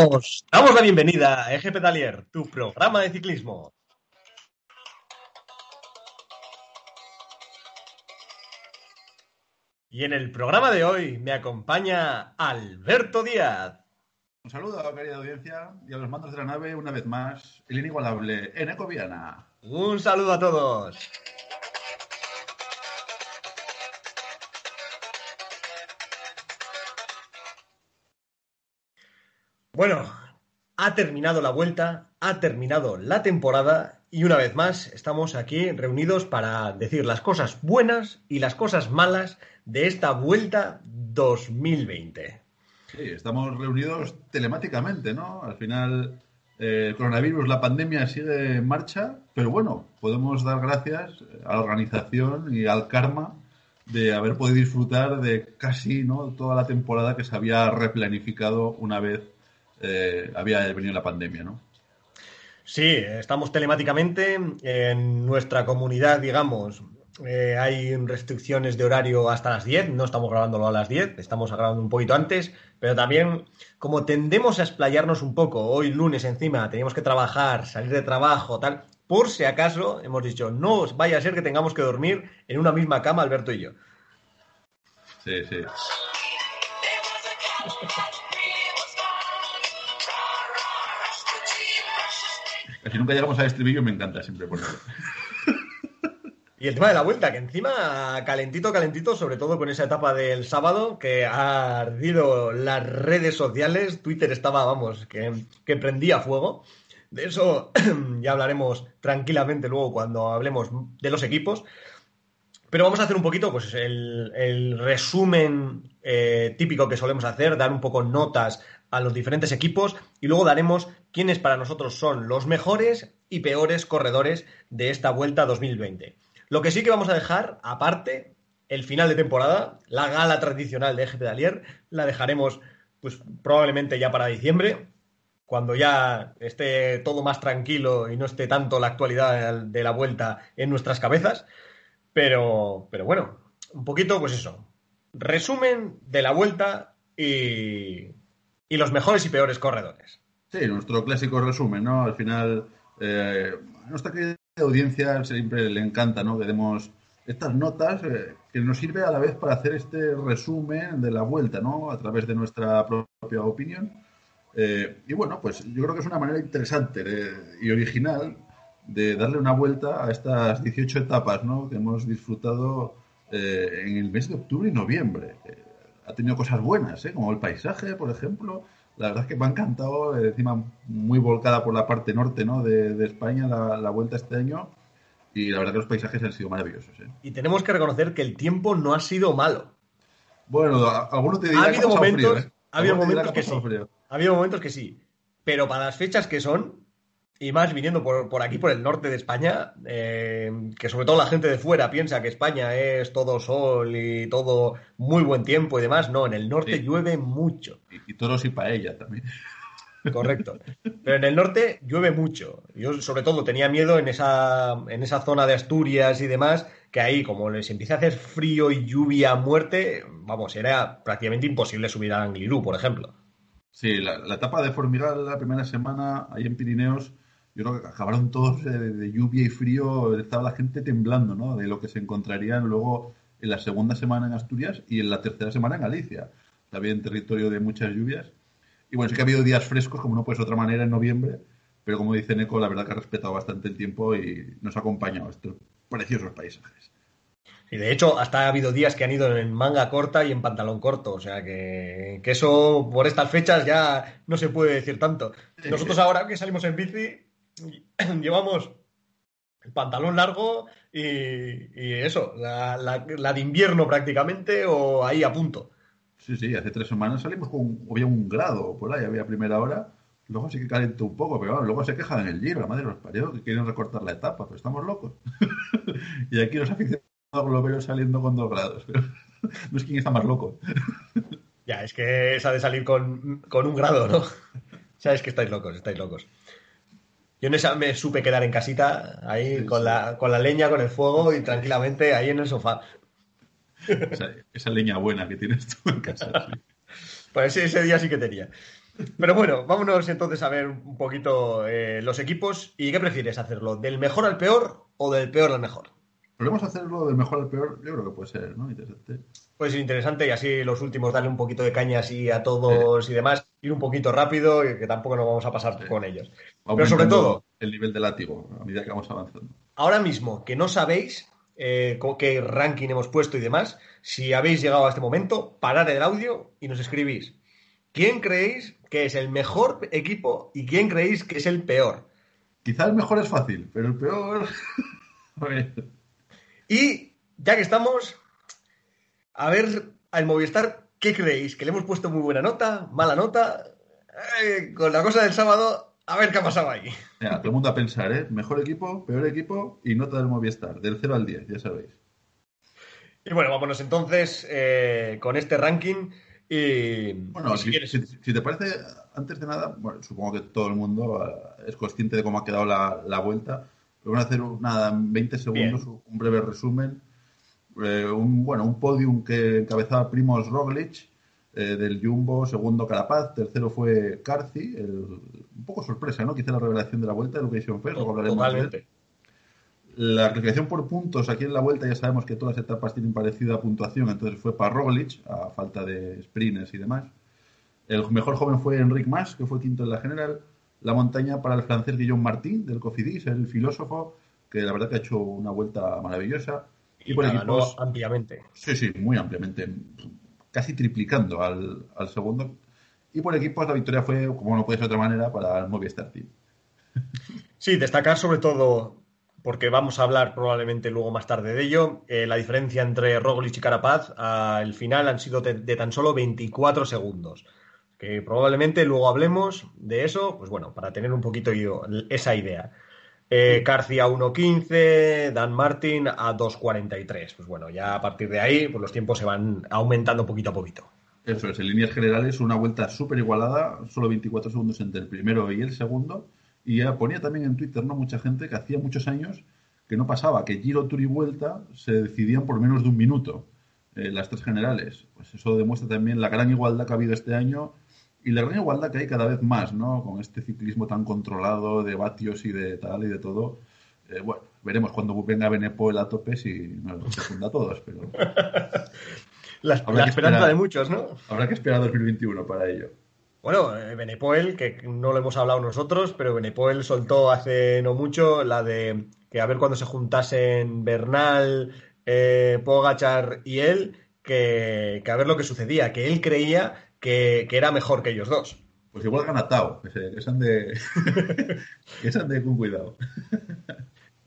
Os damos la bienvenida a Eje Pedalier, tu programa de ciclismo. Y en el programa de hoy me acompaña Alberto Díaz. Un saludo, a la querida audiencia, y a los mandos de la nave, una vez más, el inigualable Eneco Viana. Un saludo a todos. Bueno, ha terminado la vuelta, ha terminado la temporada y una vez más estamos aquí reunidos para decir las cosas buenas y las cosas malas de esta vuelta 2020. Sí, estamos reunidos telemáticamente, ¿no? Al final eh, el coronavirus, la pandemia sigue en marcha, pero bueno, podemos dar gracias a la organización y al karma de haber podido disfrutar de casi ¿no? toda la temporada que se había replanificado una vez eh, había venido la pandemia, ¿no? Sí, estamos telemáticamente en nuestra comunidad, digamos. Eh, hay restricciones de horario hasta las 10, no estamos grabándolo a las 10, estamos grabando un poquito antes, pero también como tendemos a explayarnos un poco, hoy lunes encima teníamos que trabajar, salir de trabajo, tal, por si acaso hemos dicho, no vaya a ser que tengamos que dormir en una misma cama Alberto y yo. Sí, sí. Si nunca llegamos al estribillo, me encanta siempre ponerlo. Y el tema de la vuelta, que encima calentito, calentito, sobre todo con esa etapa del sábado, que ha ardido las redes sociales. Twitter estaba, vamos, que, que prendía fuego. De eso ya hablaremos tranquilamente luego cuando hablemos de los equipos. Pero vamos a hacer un poquito, pues, el, el resumen eh, típico que solemos hacer, dar un poco notas a los diferentes equipos y luego daremos quiénes para nosotros son los mejores y peores corredores de esta vuelta 2020. Lo que sí que vamos a dejar, aparte, el final de temporada, la gala tradicional de Eje Pedalier, la dejaremos pues probablemente ya para diciembre, cuando ya esté todo más tranquilo y no esté tanto la actualidad de la vuelta en nuestras cabezas. Pero, pero bueno, un poquito, pues eso. Resumen de la vuelta y, y los mejores y peores corredores. Sí, nuestro clásico resumen, ¿no? Al final, eh, a nuestra audiencia siempre le encanta, ¿no? Que demos estas notas eh, que nos sirve a la vez para hacer este resumen de la vuelta, ¿no? A través de nuestra propia opinión. Eh, y bueno, pues yo creo que es una manera interesante y original de darle una vuelta a estas 18 etapas, ¿no? Que hemos disfrutado eh, en el mes de octubre y noviembre. Ha tenido cosas buenas, ¿eh? Como el paisaje, por ejemplo. La verdad es que me ha encantado, encima muy volcada por la parte norte ¿no? de, España la, la, vuelta este año. Y la verdad que los paisajes han sido maravillosos. ¿eh? Y tenemos que reconocer que el tiempo no ha sido malo. Bueno, algunos te dirán ha habido momentos, frío, ¿eh? ha habido momentos que sí. Ha habido momentos que sí. Pero para las fechas que son, y más viniendo por, por aquí, por el norte de España, eh, que sobre todo la gente de fuera piensa que España es todo sol y todo muy buen tiempo y demás. No, en el norte Sí. llueve mucho. Y, y toros y paella también. Correcto. Pero en el norte llueve mucho. Yo, sobre todo, tenía miedo en esa, en esa zona de Asturias y demás, que ahí, como les empieza a hacer frío y lluvia a muerte, vamos, era prácticamente imposible subir a Anglirú, por ejemplo. Sí, la, la etapa de Formigal la primera semana ahí en Pirineos, yo creo que acabaron todos de, de lluvia y frío, estaba la gente temblando, ¿no? De lo que se encontrarían luego en la segunda semana en Asturias y en la tercera semana en Galicia. También territorio de muchas lluvias. Y bueno, sí que ha habido días frescos, como no puede ser de otra manera, en noviembre, pero como dice Neko, la verdad que ha respetado bastante el tiempo y nos ha acompañado estos preciosos paisajes. Y de hecho, hasta ha habido días que han ido en manga corta y en pantalón corto. O sea que, que eso por estas fechas ya no se puede decir tanto. Sí. Nosotros ahora que salimos en bici, llevamos el pantalón largo y, y eso, la, la- la de invierno prácticamente o ahí a punto. Sí, sí, hace tres semanas salimos con había un grado por ahí, había primera hora. Luego sí que calentó un poco, pero bueno, luego se quejan en el giro, la madre los parió, que quieren recortar la etapa, pero estamos locos. y aquí los aficionados globeros saliendo con dos grados. Pero no es quién está más loco. Ya, es que esa de salir con, con un grado, ¿no? Sabes que estáis locos, estáis locos. Yo en esa me supe quedar en casita, ahí Sí, con, sí. La, con la leña, con el fuego y tranquilamente ahí en el sofá. Esa, esa leña buena que tienes tú en casa. sí. Pues ese, ese día sí que tenía. Pero bueno, vámonos entonces a ver un poquito eh, los equipos. ¿Y qué prefieres hacerlo? ¿Del mejor al peor o del peor al mejor? Podemos hacerlo del mejor al peor, yo creo que puede ser, ¿no? Interesante. Puede ser interesante y así los últimos darle un poquito de caña así a todos y demás, ir un poquito rápido y que tampoco nos vamos a pasar con ellos. Pero sobre todo... El nivel de látigo a medida que vamos avanzando. Ahora mismo, que no sabéis eh, qué ranking hemos puesto y demás, si habéis llegado a este momento, parad el audio y nos escribís. ¿Quién creéis que es el mejor equipo y quién creéis que es el peor? Quizá el mejor es fácil, pero el peor... y ya que estamos, a ver al Movistar, ¿qué creéis? ¿Que le hemos puesto muy buena nota? ¿Mala nota? Eh, con la cosa del sábado, a ver qué ha pasado ahí. todo el mundo a pensar, ¿eh? Mejor equipo, peor equipo y nota del Movistar, del 0 al 10, ya sabéis. Y bueno, vámonos entonces eh, con este ranking. Y, bueno, si, te parece, antes de nada, bueno, supongo que todo el mundo eh, es consciente de cómo ha quedado la, vuelta. Pero vamos a hacer nada, 20 segundos, un breve resumen. Eh, un, bueno, un podium que encabezaba Primos Roglic eh, del Jumbo, segundo Carapaz, tercero fue Carci, un poco sorpresa, ¿no? Quizá la revelación de la vuelta de lo que hicieron Fer, Totalmente. La clasificación por puntos aquí en la vuelta ya sabemos que todas las etapas tienen parecida puntuación, entonces fue para Roglic, a falta de sprints y demás. El mejor joven fue Enric Mas, que fue quinto en la general. La montaña para el francés Guillaume Martín, del Cofidis, el filósofo, que la verdad que ha hecho una vuelta maravillosa. Y, por equipos. ampliamente. Sí, sí, muy ampliamente. Casi triplicando al, al, segundo. Y por equipos la victoria fue, como no puede ser de otra manera, para el Movistar Team. Sí, destacar sobre todo porque vamos a hablar probablemente luego más tarde de ello. Eh, la diferencia entre Roglic y Carapaz al final han sido de, tan solo 24 segundos. Que probablemente luego hablemos de eso, pues bueno, para tener un poquito yo, esa idea. Eh, Carci a 1.15, Dan Martin a 2.43. Pues bueno, ya a partir de ahí, pues los tiempos se van aumentando poquito a poquito. Eso es, en líneas generales, una vuelta súper igualada, solo 24 segundos entre el primero y el segundo. Y ponía también en Twitter, ¿no? Mucha gente que hacía muchos años que no pasaba, que Giro, Tour y Vuelta se decidían por menos de un minuto, eh, las tres generales. Pues eso demuestra también la gran igualdad que ha habido este año y la gran igualdad que hay cada vez más, ¿no? Con este ciclismo tan controlado de vatios y de tal y de todo. Eh, bueno, veremos cuando venga Benepol a tope si nos funda a todos, pero... la, esperanza de muchos, ¿no? Habrá que esperar 2021 para ello. Bueno, eh, Benepoel, que no lo hemos hablado nosotros, pero Benepoel soltó hace no mucho la de que a ver cuando se juntasen Bernal, eh, Pogachar y él, que, a ver lo que sucedía, que él creía que, era mejor que ellos dos. Pues igual ganatao, que, se, que sean de, que sean de con cuidado.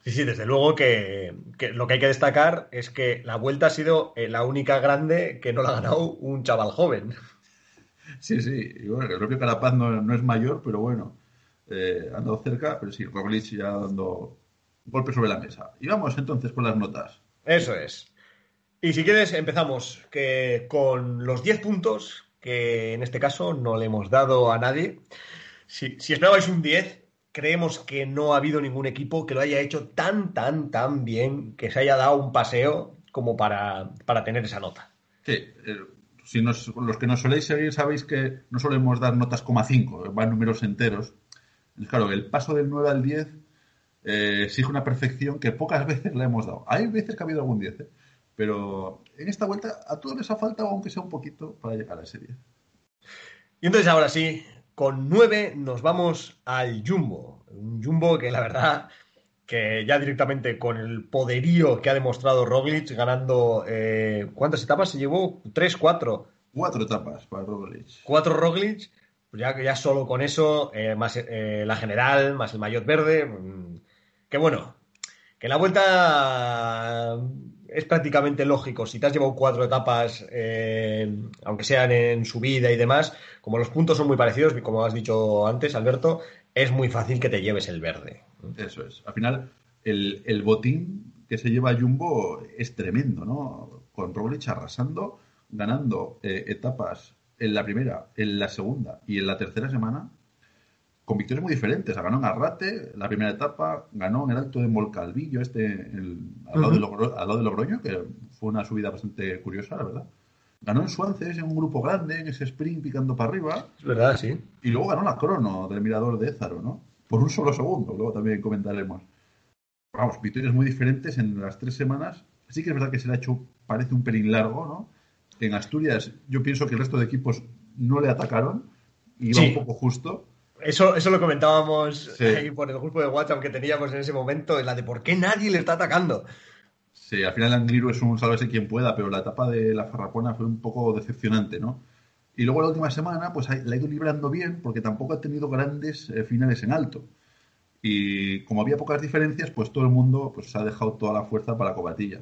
Sí, sí, desde luego que, lo que hay que destacar es que la vuelta ha sido eh, la única grande que no la ha ganado un chaval joven. Sí, sí. Y bueno, el propio Carapaz no, es mayor, pero bueno, eh, ha andado cerca, pero sí, Roglic ya dando golpe sobre la mesa. Y vamos entonces con las notas. Eso es. Y si quieres, empezamos que con los 10 puntos, que en este caso no le hemos dado a nadie. Si, si esperabais un 10, creemos que no ha habido ningún equipo que lo haya hecho tan, tan, tan bien, que se haya dado un paseo como para, para tener esa nota. Sí, eh, si los que nos soléis seguir sabéis que no solemos dar notas coma 5, van números enteros. claro, el paso del 9 al 10 eh, exige una perfección que pocas veces la hemos dado. Hay veces que ha habido algún 10, ¿eh? Pero en esta vuelta a todos les ha faltado, aunque sea un poquito, para llegar a ese 10. Y entonces ahora sí, con 9 nos vamos al Jumbo. Un Jumbo que la verdad que ya directamente con el poderío que ha demostrado Roglic, ganando. Eh, ¿Cuántas etapas se llevó? ¿Tres, cuatro? Cuatro etapas para Roglic. Cuatro Roglic, pues ya, ya solo con eso, eh, más eh, la general, más el maillot verde. Mm, que bueno, que la vuelta es prácticamente lógico. Si te has llevado cuatro etapas, aunque sean en subida y demás, como los puntos son muy parecidos, como has dicho antes, Alberto, es muy fácil que te lleves el verde. Eso es. Al final, el, botín que se lleva Jumbo es tremendo, ¿no? Con Roglic arrasando, ganando eh, etapas en la primera, en la segunda y en la tercera semana, con victorias muy diferentes. Ganó en Arrate la primera etapa, ganó en el Alto de Molcalvillo, este, al, lado de Logroño, que fue una subida bastante curiosa, la verdad. Ganó en Suances en un grupo grande, en ese sprint picando para arriba. Es verdad, sí. Y luego ganó la crono del mirador de Ézaro, ¿no? Por un solo segundo, luego también comentaremos. Vamos, victorias muy diferentes en las tres semanas. Sí que es verdad que se le ha hecho, parece un pelín largo, ¿no? En Asturias, yo pienso que el resto de equipos no le atacaron, iba un poco justo. Eso, eso lo comentábamos ahí por el grupo de WhatsApp que teníamos en ese momento, en la de por qué nadie le está atacando. Sí, al final Angliru es un sálvese quien pueda, pero la etapa de la Farrapona fue un poco decepcionante, ¿no? Y luego la última semana, pues la ha ido librando bien, porque tampoco ha tenido grandes eh, finales en alto. Y como había pocas diferencias, pues todo el mundo pues, ha dejado toda la fuerza para la cobatilla.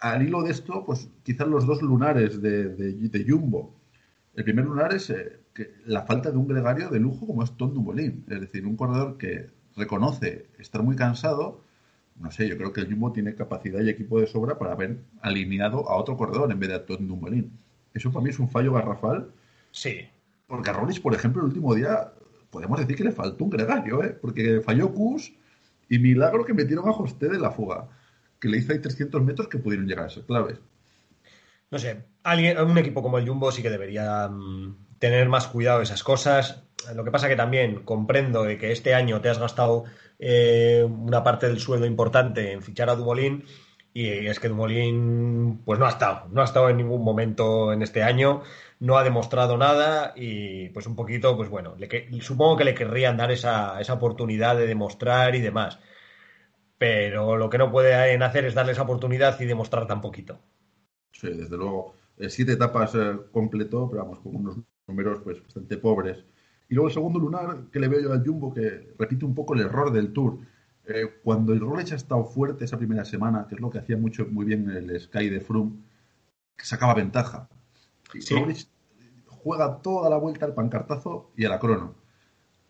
Al hilo de esto, pues quizás los dos lunares de, de, Jumbo. El primer lunar es eh, que la falta de un gregario de lujo como es Tom Dumoulin. Es decir, un corredor que reconoce estar muy cansado, no sé, yo creo que el Jumbo tiene capacidad y equipo de sobra para haber alineado a otro corredor en vez de a Tom Dumoulin. Eso para mí es un fallo garrafal. Sí. Porque a Rollins, por ejemplo, el último día, podemos decir que le faltó un gregario, ¿eh? Porque falló Kus y milagro que metieron a José de la fuga, que le hizo ahí 300 metros que pudieron llegar a ser claves. No sé, alguien, un equipo como el Jumbo sí que debería mm, tener más cuidado de esas cosas. Lo que pasa que también comprendo de que este año te has gastado eh, una parte del sueldo importante en fichar a Dumoulin y es que Dumoulin pues no ha estado, no ha estado en ningún momento en este año, no ha demostrado nada y pues un poquito, pues bueno, supongo que le querrían dar esa, esa oportunidad de demostrar y demás. Pero lo que no pueden hacer es darle esa oportunidad y demostrar tan poquito. Sí, desde luego. Eh, siete etapas eh, completó, pero vamos, con unos números pues bastante pobres. Y luego el segundo lunar que le veo yo al Jumbo, que repite un poco el error del Tour. Eh, cuando el Rolex ha estado fuerte esa primera semana, que es lo que hacía mucho muy bien el Sky de Froome, que sacaba ventaja. Sí. juega toda la vuelta al pancartazo y a la crono.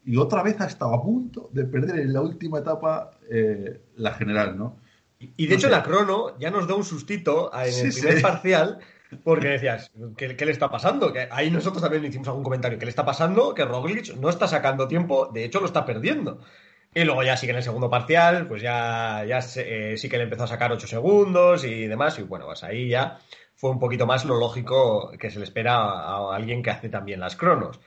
Y otra vez ha estado a punto de perder en la última etapa eh, la general, ¿no? Y de hecho la crono ya nos da un sustito en el primer parcial porque decías, ¿qué, le está pasando? Que ahí nosotros también hicimos algún comentario. ¿Qué le está pasando? Que Roglic no está sacando tiempo, de hecho lo está perdiendo. Y luego ya sí que en el segundo parcial, pues ya, ya eh, sí que le empezó a sacar 8 segundos y demás. Y bueno, pues ahí ya fue un poquito más lo lógico que se le espera a, alguien que hace también las cronos.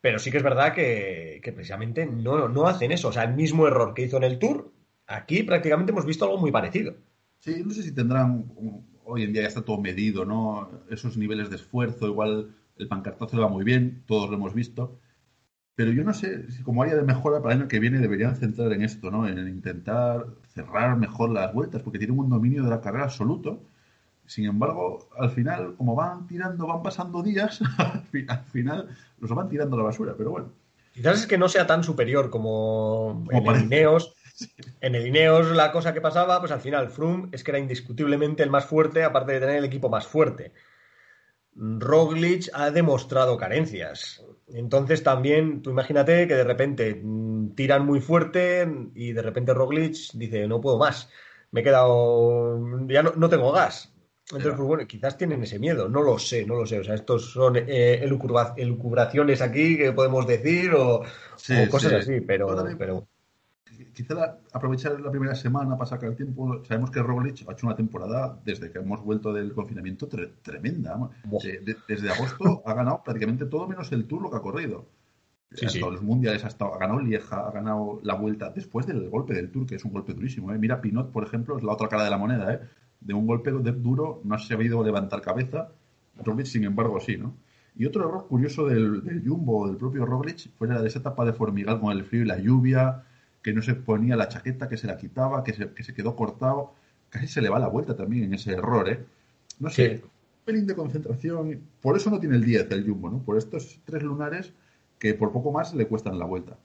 Pero sí que es verdad que, precisamente no, no hacen eso. O sea, el mismo error que hizo en el Tour, aquí prácticamente hemos visto algo muy parecido. Sí, no sé si tendrán hoy en día ya está todo medido, ¿no? Esos niveles de esfuerzo, igual el pancartazo le va muy bien, todos lo hemos visto. Pero yo no sé si como área de mejora para el año que viene deberían centrar en esto, ¿no? En intentar cerrar mejor las vueltas, porque tienen un dominio de la carrera absoluto. Sin embargo, al final, como van tirando, van pasando días, al final los van tirando a la basura, pero bueno. Quizás es que no sea tan superior como, en el Ineos. En el Ineos la cosa que pasaba, pues al final Froome es que era indiscutiblemente el más fuerte, aparte de tener el equipo más fuerte. Roglic ha demostrado carencias. Entonces también, tú imagínate que de repente mm, tiran muy fuerte y de repente Roglic dice, no puedo más, me he quedado, ya no, tengo gas. Entonces, pues bueno, quizás tienen ese miedo, no lo sé, no lo sé. O sea, estos son eh, elucubraciones aquí que podemos decir o, cosas así, pero, pero quizá aprovechar la primera semana para sacar el tiempo. Sabemos que Roglic ha hecho una temporada desde que hemos vuelto del confinamiento tremenda. desde agosto ha ganado prácticamente todo menos el Tour lo que ha corrido. Sí, Todos los mundiales ha, estado, ha ganado Lieja, ha ganado la vuelta después del golpe del Tour, que es un golpe durísimo. ¿eh? Mira, Pinot, por ejemplo, es la otra cara de la moneda. ¿eh? De un golpe duro no ha sabido levantar cabeza. Roglic, sin embargo, sí, ¿no? Y otro error curioso del, del Jumbo, del propio Roglic, fue la de esa etapa de Formigal con el frío y la lluvia, que no se ponía la chaqueta, que se la quitaba, que se, que se quedó cortado. Casi se le va la vuelta también en ese error, ¿eh? No sé, un pelín de concentración. Por eso no tiene el 10 el Jumbo, ¿no? Por estos tres lunares que por poco más le cuestan la vuelta.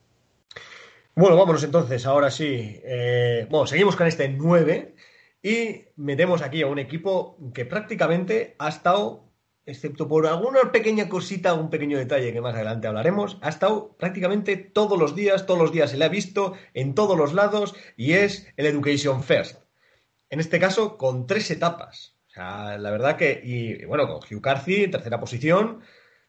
Bueno, vámonos entonces, ahora sí. Eh, bueno, seguimos con este 9 y metemos aquí a un equipo que prácticamente ha estado excepto por alguna pequeña cosita, un pequeño detalle que más adelante hablaremos, ha estado prácticamente todos los días, todos los días se le ha visto en todos los lados y es el Education First. En este caso, con tres etapas. O sea, la verdad que, y bueno, con Hugh Carthy en tercera posición,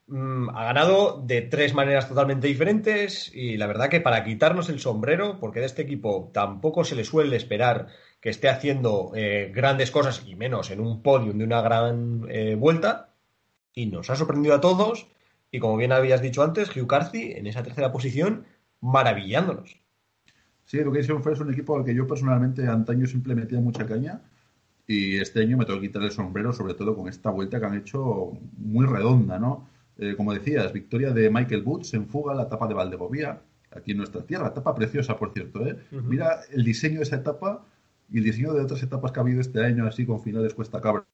mm, ha ganado de tres maneras totalmente diferentes y la verdad que para quitarnos el sombrero, porque de este equipo tampoco se le suele esperar que esté haciendo eh, grandes cosas y menos en un podium de una gran eh, vuelta, y nos ha sorprendido a todos. Y como bien habías dicho antes, Hugh Carthy en esa tercera posición, maravillándonos. Sí, Education First es un equipo al que yo personalmente antaño siempre metía mucha caña y este año me tengo que quitar el sombrero, sobre todo con esta vuelta que han hecho muy redonda, ¿no? Eh, como decías, victoria de Michael Woods en fuga, la etapa de Valdegovía, aquí en nuestra tierra, etapa preciosa, por cierto, ¿eh? Mira el diseño de esa etapa y el diseño de otras etapas que ha habido este año, así con finales cuesta cabras.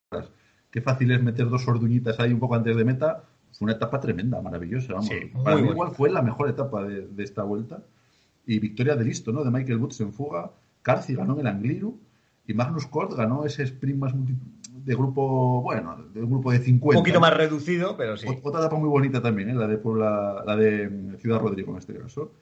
Qué fácil es meter dos orduñitas ahí un poco antes de meta. Fue una etapa tremenda, maravillosa. Vamos. Para mí igual fue la mejor etapa de, esta vuelta. Y victoria de listo, ¿no? De Michael Woods en fuga. Carci ganó en el Angliru. Y Magnus Kort ganó ese sprint más de grupo, bueno, de un grupo de 50. Un poquito más reducido, pero sí. Otra etapa muy bonita también, ¿eh? la de la de Ciudad Rodrigo en este caso.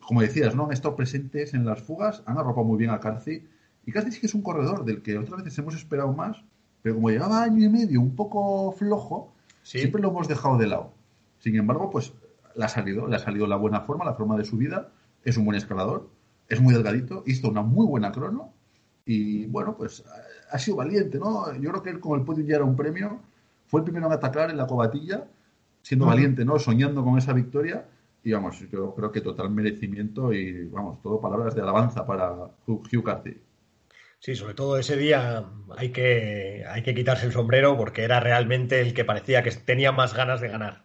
Como decías, ¿no? Han estado presentes en las fugas, han arropado muy bien a Carci y casi sí que es un corredor del que otras veces hemos esperado más, pero como llevaba año y medio un poco flojo, siempre lo hemos dejado de lado. Sin embargo, pues le ha salido, le ha salido la buena forma, la forma de su vida, es un buen escalador, es muy delgadito, hizo una muy buena crono y bueno, pues ha sido valiente, ¿no? Yo creo que él con el podio ya era un premio, fue el primero en atacar en la cobatilla, siendo valiente, ¿no? Soñando con esa victoria y vamos, yo creo que total merecimiento y vamos, todo palabras de alabanza para Hugh Carthy. Sí, sobre todo ese día hay que, hay que quitarse el sombrero porque era realmente el que parecía que tenía más ganas de ganar.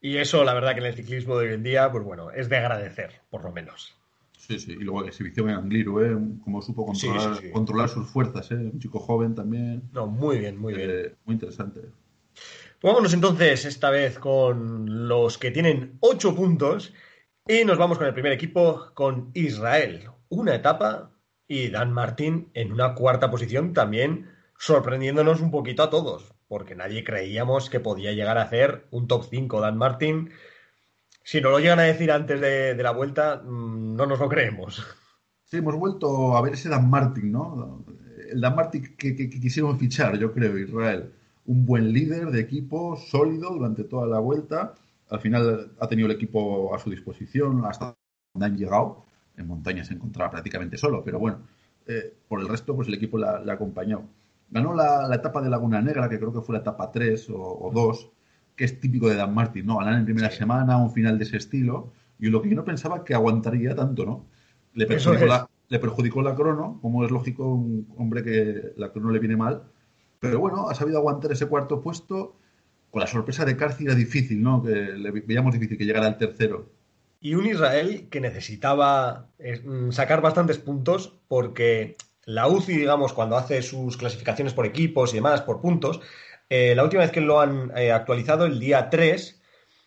Y eso, la verdad, que en el ciclismo de hoy en día, pues bueno, es de agradecer, por lo menos. Sí, sí, y luego exhibición en Angliru, ¿eh? Como supo controlar, controlar sus fuerzas, ¿eh? Un chico joven también. No, muy bien, muy bien. Eh, muy interesante. Vámonos entonces esta vez con los que tienen ocho puntos y nos vamos con el primer equipo, con Israel. Una etapa y Dan Martin en una cuarta posición también sorprendiéndonos un poquito a todos, porque nadie creíamos que podía llegar a hacer un top 5 Dan Martin. Si no lo llegan a decir antes de, la vuelta, mm, no nos lo creemos. Sí, hemos vuelto a ver ese Dan Martin, ¿no? El Dan Martin que, que, quisieron fichar, yo creo, Israel. Un buen líder de equipo, sólido durante toda la vuelta. Al final ha tenido el equipo a su disposición hasta donde han llegado en montaña se encontraba prácticamente solo, pero bueno, eh, por el resto, pues el equipo le acompañó. Ganó la, etapa de Laguna Negra, que creo que fue la etapa 3 o, 2, que es típico de Dan Martin, ¿no? Ganar en primera semana, un final de ese estilo, y lo que yo no pensaba que aguantaría tanto, ¿no? Le perjudicó, la, le perjudicó la crono, como es lógico, un hombre que la crono le viene mal, pero bueno, ha sabido aguantar ese cuarto puesto. Con la sorpresa de Carci era difícil, ¿no? Que le veíamos difícil que llegara al tercero y un Israel que necesitaba eh, mm, sacar bastantes puntos porque la UCI, digamos, cuando hace sus clasificaciones por equipos y demás, por puntos, eh, la última vez que lo han eh, actualizado, el día 3,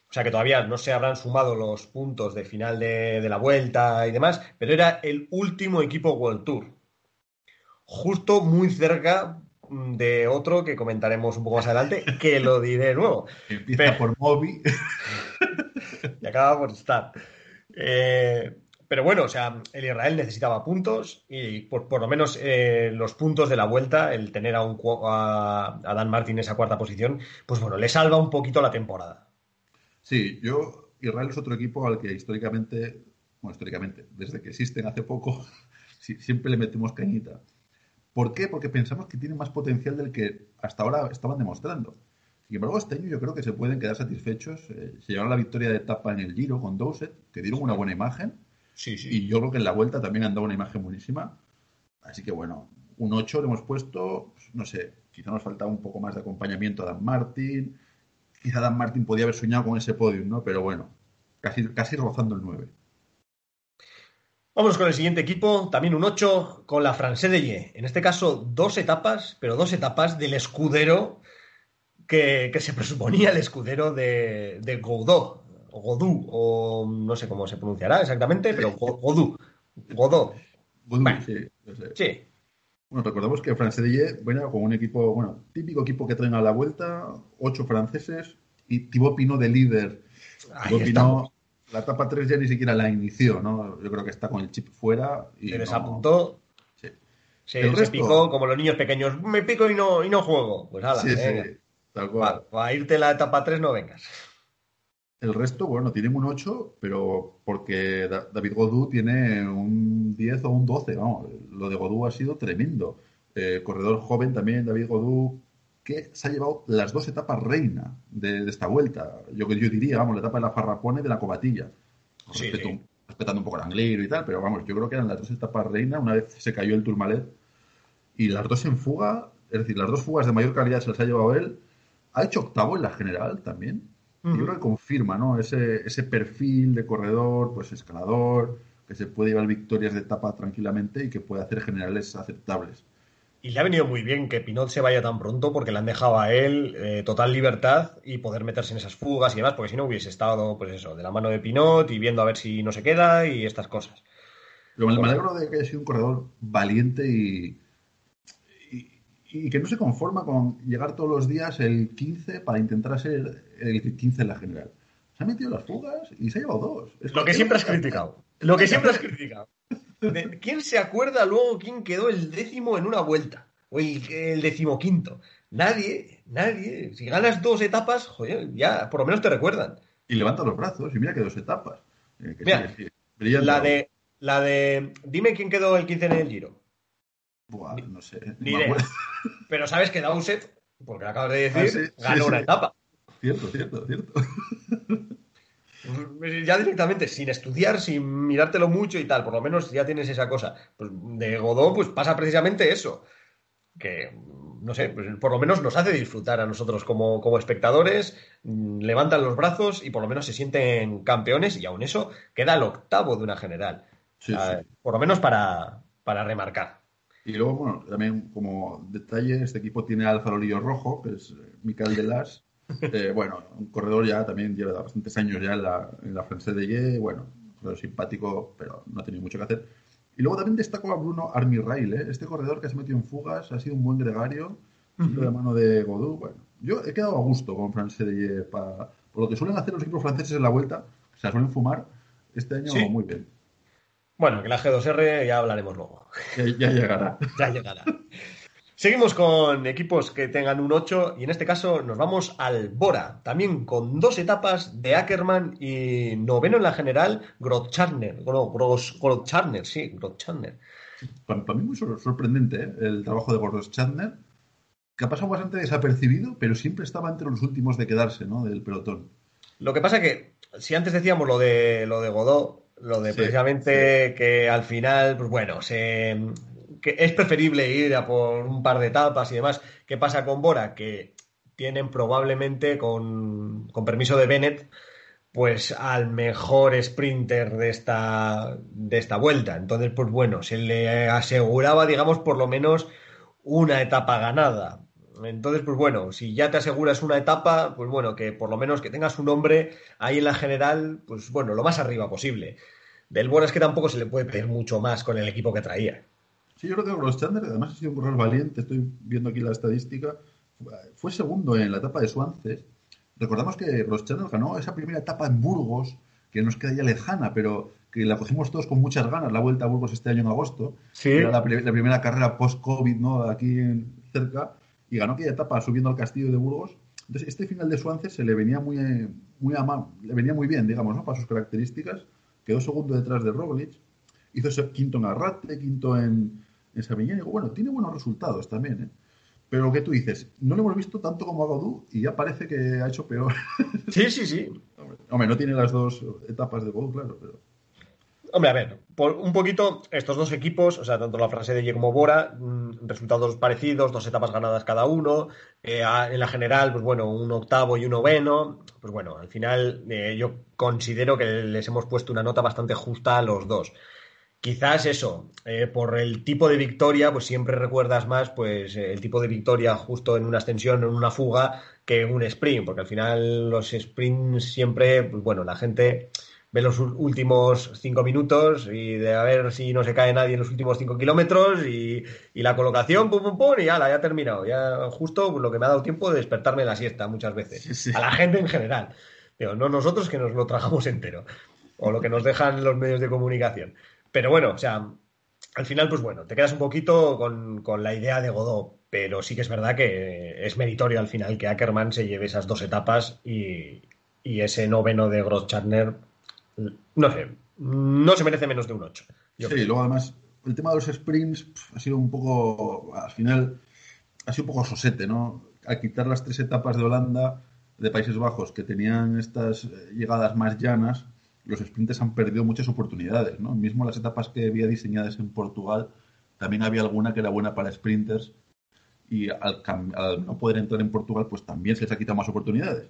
o sea que todavía no se habrán sumado los puntos de final de, de la vuelta y demás, pero era el último equipo World Tour. Justo muy cerca mm, de otro que comentaremos un poco más adelante, que lo diré de nuevo. Empieza por Moby. y acaba por estar. Eh, pero bueno, o sea, el Israel necesitaba puntos y por, por lo menos eh, los puntos de la vuelta, el tener a, un, a, Dan Martin en esa cuarta posición, pues bueno, le salva un poquito la temporada. Sí, yo, Israel es otro equipo al que históricamente, bueno, históricamente, desde que existen hace poco, siempre le metemos cañita. ¿Por qué? Porque pensamos que tiene más potencial del que hasta ahora estaban demostrando. Sin embargo, este año yo creo que se pueden quedar satisfechos. Eh, se llevaron la victoria de etapa en el Giro con Dowsett, que dieron una buena imagen. Sí, sí. Y yo creo que en la vuelta también han dado una imagen buenísima. Así que bueno, un 8 le hemos puesto, pues, no sé, quizá nos faltaba un poco más de acompañamiento a Dan Martin. Quizá Dan Martin podía haber soñado con ese podium, ¿no? Pero bueno, casi, casi rozando el 9. Vamos con el siguiente equipo, también un 8, con la France de Ye. En este caso, dos etapas, pero dos etapas del escudero que, se presuponía el escudero de, de Godot, o Godú, o no sé cómo se pronunciará exactamente, pero Godú. Godot. sí, sí. Bueno, recordamos que Francés bueno, con un equipo, bueno, típico equipo que traen a la vuelta, ocho franceses y Thibaut Pinot de líder. Thibaut Pinot, la etapa 3 ya ni siquiera la inició, ¿no? Yo creo que está con el chip fuera. Y se desapuntó. Sí. Se, se picó como los niños pequeños. Me pico y no, y no juego. Pues ala, sí, sí. Tal cual. a irte la etapa 3 no vengas. El resto, bueno, tienen un 8, pero porque David Godú tiene un 10 o un 12, vamos. Lo de Godú ha sido tremendo. Eh, corredor joven también, David Godú, que se ha llevado las dos etapas reina de, esta vuelta. Yo, yo diría, vamos, la etapa de la Farrapone de la Cobatilla. Respetando un poco el anglero y tal, pero vamos, yo creo que eran las dos etapas reina. Una vez se cayó el Turmalet y las dos en fuga, es decir, las dos fugas de mayor calidad se las ha llevado él. Ha hecho octavo en la general también. Y yo creo que confirma, ¿no? Ese, ese perfil de corredor, pues escalador, que se puede llevar victorias de etapa tranquilamente y que puede hacer generales aceptables. Y le ha venido muy bien que Pinot se vaya tan pronto porque le han dejado a él eh, total libertad y poder meterse en esas fugas y demás, porque si no hubiese estado, pues eso, de la mano de Pinot y viendo a ver si no se queda y estas cosas. Pero me alegro de que haya sido un corredor valiente y, y, que no se conforma con llegar todos los días el 15 para intentar ser el 15 en la general. Se ha metido las fugas y se ha llevado dos. Lo que siempre has criticado. Lo que siempre has criticado. ¿Quién se acuerda luego quién quedó el décimo en una vuelta? O el, decimoquinto. Nadie, nadie. Si ganas dos etapas, joder, ya por lo menos te recuerdan. Y levanta los brazos y mira que dos etapas. Eh, mira, la de, la de. Dime quién quedó el 15 en el giro. Buah, no sé. Ni Pero sabes que Dowsett, porque lo acabas de decir, ah, ganó una etapa. Cierto, cierto, cierto. Ya directamente, sin estudiar, sin mirártelo mucho y tal, por lo menos ya tienes esa cosa. Pues de Godó, pues pasa precisamente eso. Que, no sé, pues por lo menos nos hace disfrutar a nosotros como, como espectadores, mm, levantan los brazos y por lo menos se sienten campeones y aún eso queda el octavo de una general. Por lo menos para, para remarcar. Y luego, bueno, también como detalle, este equipo tiene al farolillo rojo, que es Mical de Las, eh, bueno, un corredor ya también lleva bastantes años ya en la, en la de Ye, bueno, corredor simpático, pero no ha tenido mucho que hacer. Y luego también destaco a Bruno Armirail, ¿eh? este corredor que se ha metido en fugas, ha sido un buen gregario, de la mano de Godú. Bueno, yo he quedado a gusto con Francés de Ye, por lo que suelen hacer los equipos franceses en la vuelta, o sea, suelen fumar, este año muy bien. Bueno, que la G2R ya hablaremos luego. ya llegará. ya llegará. Seguimos con equipos que tengan un 8 y en este caso nos vamos al Bora, también con dos etapas de Ackerman y noveno en la general, Grotcharner, Grotcharner, sí, Grotcharner. Para, para, mí muy sorprendente ¿eh? el trabajo de Grotcharner, que ha pasado bastante desapercibido, pero siempre estaba entre los últimos de quedarse, ¿no? Del pelotón. Lo que pasa que, si antes decíamos lo de lo de Godot, lo de precisamente que al final, pues bueno, se que es preferible ir a por un par de etapas y demás. ¿Qué pasa con Bora? Que tienen probablemente, con, permiso de Bennett, pues al mejor sprinter de esta, de esta vuelta. Entonces, pues bueno, se le aseguraba, digamos, por lo menos una etapa ganada. Entonces, pues bueno, si ya te aseguras una etapa, pues bueno, que por lo menos que tengas un nombre ahí en la general, pues bueno, lo más arriba posible. Del Bora es que tampoco se le puede pedir mucho más con el equipo que traía. Sí, yo creo que Ross Chandler, además ha sido un corredor valiente, estoy viendo aquí la estadística, fue segundo en la etapa de Suances. Recordamos que Ross Chandler ganó esa primera etapa en Burgos, que nos queda ya lejana, pero que la cogimos todos con muchas ganas, la vuelta a Burgos este año en agosto. Sí. Era la, primera carrera post-COVID, ¿no? Aquí cerca, y ganó aquella etapa subiendo al castillo de Burgos. Entonces, este final de Suances se le venía muy, muy le venía muy bien, digamos, ¿no? Para sus características. Quedó segundo detrás de Roglic. Hizo ese quinto en Arrate, quinto en, en Sabiñán. digo, bueno, tiene buenos resultados también, ¿eh? Pero lo que tú dices, no lo hemos visto tanto como a Godú y ya parece que ha hecho peor. Sí, sí, sí. Hombre, no tiene las dos etapas de Godú, claro, pero... Hombre, a ver, por un poquito estos dos equipos, o sea, tanto la frase de Ye como Bora, mm, resultados parecidos, dos etapas ganadas cada uno. Eh, en la general, pues bueno, un octavo y un noveno. Pues bueno, al final eh, yo considero que les hemos puesto una nota bastante justa a los dos. Quizás eso, eh, por el tipo de victoria, pues siempre recuerdas más pues el tipo de victoria justo en una extensión, en una fuga, que en un sprint, porque al final los sprints siempre, pues bueno, la gente ve los últimos cinco minutos y de a ver si no se cae nadie en los últimos cinco kilómetros y, la colocación, pum, pum, pum, y ya, ya ha terminado. Ya justo lo que me ha dado tiempo de despertarme la siesta muchas veces. A la gente en general. Pero no nosotros que nos lo tragamos entero. O lo que nos dejan los medios de comunicación. Pero bueno, o sea, al final, pues bueno, te quedas un poquito con, la idea de Godot, pero sí que es verdad que es meritorio al final que Ackerman se lleve esas dos etapas y, ese noveno de Groschartner, no sé, no se merece menos de un 8. Sí, y luego además, el tema de los sprints ha sido un poco, al final, ha sido un poco sosete, ¿no? a quitar las tres etapas de Holanda, de Países Bajos, que tenían estas eh, llegadas más llanas, los sprinters han perdido muchas oportunidades, ¿no? Mismo las etapas que había diseñadas en Portugal, también había alguna que era buena para sprinters y al, no poder entrar en Portugal, pues también se les ha quitado más oportunidades.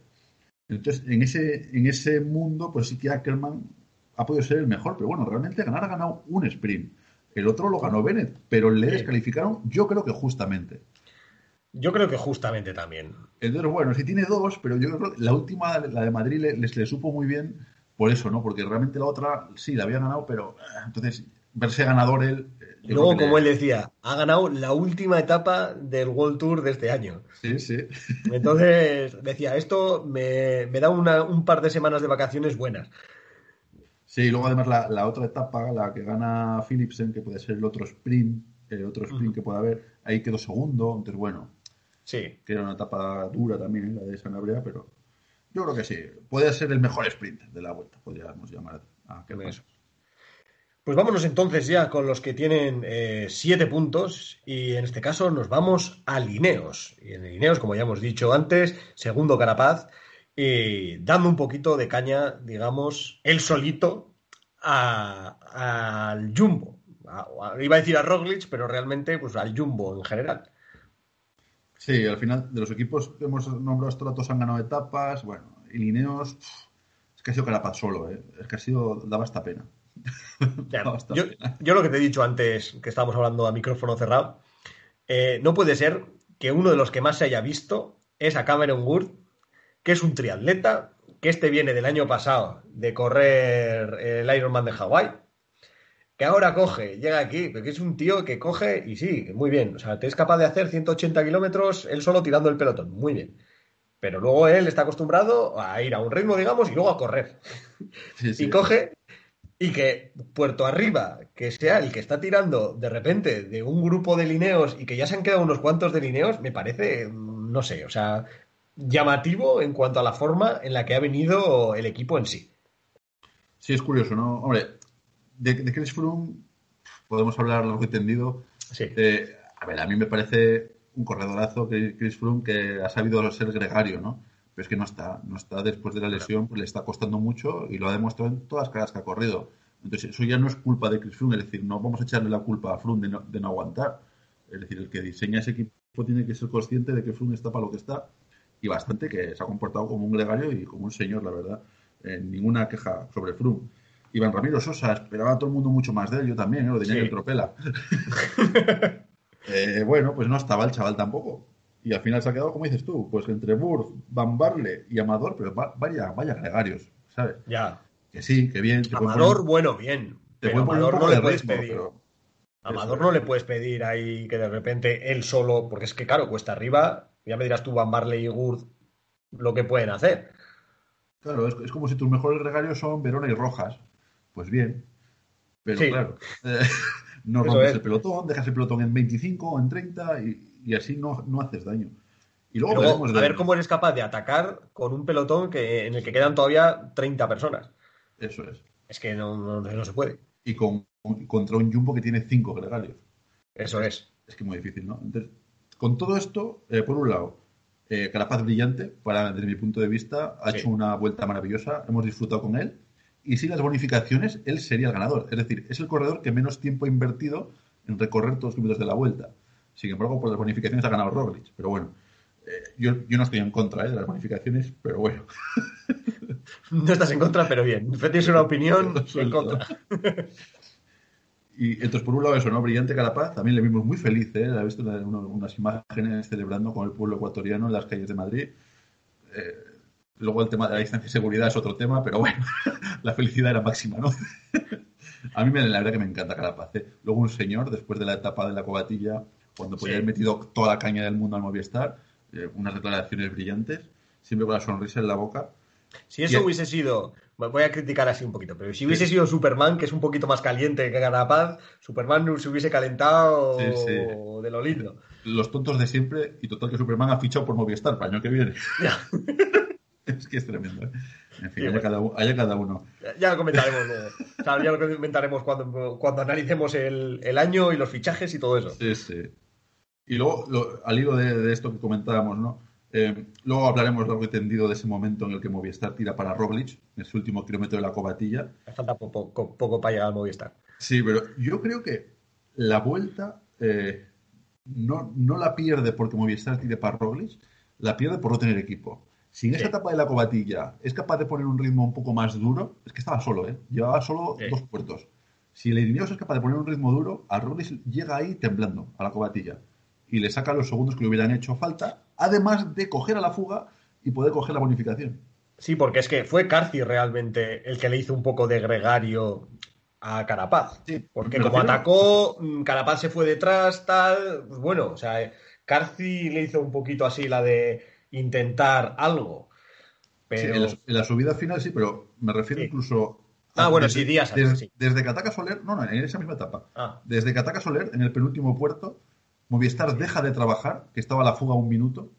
Entonces, en ese, en ese mundo, pues sí que Ackerman ha podido ser el mejor, pero bueno, realmente ganar ha ganado un sprint. El otro lo ganó Bennett, pero le descalificaron, yo creo que justamente. Yo creo que justamente también. Entonces, bueno, si tiene dos, pero yo creo que la última, la de Madrid, les le supo muy bien por eso, ¿no? Porque realmente la otra sí la había ganado, pero eh, entonces verse ganador él. Eh, luego, como él decía, ha ganado la última etapa del World Tour de este año. Sí, sí. Entonces decía, esto me, da un par de semanas de vacaciones buenas. Sí, luego además la, otra etapa, la que gana Philipsen, que puede ser el otro sprint, el otro sprint que puede haber, ahí quedó segundo, entonces bueno. Sí. Que era una etapa dura también, la de Sanabria, pero yo creo que sí. Puede ser el mejor sprint de la vuelta, podríamos llamar a que eso. Pues vámonos entonces ya con los que tienen eh, siete puntos y en este caso nos vamos a Lineos. Y en Lineos, como ya hemos dicho antes, segundo Carapaz y dando un poquito de caña, digamos, el solito al Jumbo. iba a decir a Roglic, pero realmente pues al Jumbo en general. Sí, al final de los equipos que hemos nombrado estos datos han ganado etapas, bueno, y Lineos es que ha sido Carapaz solo, ¿eh? es que ha sido, daba esta pena. yo, lo que te he dicho antes, que estábamos hablando a micrófono cerrado, eh, no puede ser que uno de los que más se haya visto es a Cameron Wood, que es un triatleta, que este viene del año pasado de correr el Ironman de Hawái, que ahora coge, llega aquí, porque es un tío que coge y sí, muy bien. O sea, te es capaz de hacer 180 kilómetros él solo tirando el pelotón, muy bien. Pero luego él está acostumbrado a ir a un ritmo, digamos, y luego a correr. Y coge y que Puerto Arriba, que sea el que está tirando de repente de un grupo de lineos y que ya se han quedado unos cuantos de lineos, me parece, no sé, o sea, llamativo en cuanto a la forma en la que ha venido el equipo en sí. Sí, es curioso, ¿no? Hombre, de, Chris Froome podemos hablar largo y tendido. Sí. Eh, a ver, a mí me parece un corredorazo que Chris Froome que ha sabido ser gregario, ¿no? Pero es que no está, no está después de la lesión, pues le está costando mucho y lo ha demostrado en todas las caras que ha corrido. Entonces, eso ya no es culpa de Chris Froome, es decir, no vamos a echarle la culpa a Froome de no, aguantar. Es decir, el que diseña ese equipo tiene que ser consciente de que Froome está para lo que está y bastante que se ha comportado como un gregario y como un señor, la verdad. ninguna queja sobre Froome. Iván Ramiro Sosa, esperaba a todo el mundo mucho más de él, yo también, ¿eh? lo tenía que tropela. Eh, bueno, pues no estaba el chaval tampoco. Y al final se ha quedado, como dices tú, pues entre Burg, Van Barle y Amador, pero vaya, vaya gregarios, ¿sabes? Ya. Que sí, que bien. Amador, bueno, bien. pero Amador no le puedes pedir. Amador no le puedes pedir ahí que de repente él solo, porque es que claro, cuesta arriba, ya me dirás tú, Van Barle y Gurd, lo que pueden hacer. Claro, es, como si tus mejores gregarios son Verona y Rojas pues bien. Pero claro, eh, no rompes el pelotón, dejas el pelotón en 25 o en 30 y, así no, no, haces daño. Y luego, a ver cómo eres capaz de atacar con un pelotón que, en el que quedan todavía 30 personas. Eso es. Es que no, no, se puede. Y con, contra un Jumbo que tiene 5 gregarios. Eso es. Es que muy difícil, ¿no? Entonces, con todo esto, eh, por un lado, eh, Carapaz brillante, para, desde mi punto de vista, ha hecho una vuelta maravillosa, hemos disfrutado con él y sin las bonificaciones, él sería el ganador. Es decir, es el corredor que menos tiempo ha invertido en recorrer todos los kilómetros de la vuelta. Sin embargo, por las bonificaciones ha ganado Roglic. Pero bueno, eh, yo, no estoy en contra eh, de las bonificaciones, pero bueno. No estás en contra, pero bien. Tienes una opinión en contra. Y entonces, por un lado, eso, ¿no? Brillante Carapaz, también le vimos muy feliz, ¿eh? Ha visto unas imágenes celebrando con el pueblo ecuatoriano en las calles de Madrid. Eh, Luego el tema de la distancia y seguridad es otro tema, pero bueno, la felicidad era máxima, ¿no? a mí me, la verdad que me encanta Carapaz. ¿eh? Luego un señor, después de la etapa de la cobatilla, cuando podía haber metido toda la caña del mundo al Movistar, eh, unas declaraciones brillantes, siempre con la sonrisa en la boca. Si eso hubiese sido, voy a criticar así un poquito, pero si hubiese sido Superman, que es un poquito más caliente que Carapaz, Superman se hubiese calentado de lo lindo. Los tontos de siempre, y total que Superman ha fichado por Movistar para el año que viene. es que es tremendo. ¿eh? En fin, haya, cada, uno. Ya lo comentaremos ya lo comentaremos cuando, cuando analicemos el, año y los fichajes y todo eso. Sí, sí. Y luego, al hilo de, esto que comentábamos, ¿no? Eh, luego hablaremos largo y tendido de ese momento en el que Movistar tira para Roglic, en su último kilómetro de la cobatilla. falta poco, poco, para llegar al Movistar. Sí, pero yo creo que la vuelta eh, no, no la pierde porque Movistar tire para Roglic, la pierde por no tener equipo. Si en esa etapa de la cobatilla es capaz de poner un ritmo un poco más duro, es que estaba solo, ¿eh? Llevaba solo dos puertos. Si el Ineos es capaz de poner un ritmo duro, a Roglic llega ahí temblando a la cobatilla y le saca los segundos que le hubieran hecho falta, además de coger a la fuga y poder coger la bonificación. Sí, porque es que fue Carci realmente el que le hizo un poco de gregario a Carapaz. Sí, porque como atacó, mm, Carapaz se fue detrás, tal. Pues bueno, o sea, Carci le hizo un poquito así la de intentar algo. Pero... en, la, subida final sí, pero me refiero incluso. Ah, bueno, sí, días antes, desde, desde que ataca Soler, no, no, en esa misma etapa. Ah. Desde que ataca Soler, en el penúltimo puerto, Movistar deja de trabajar, que estaba a la fuga un minuto.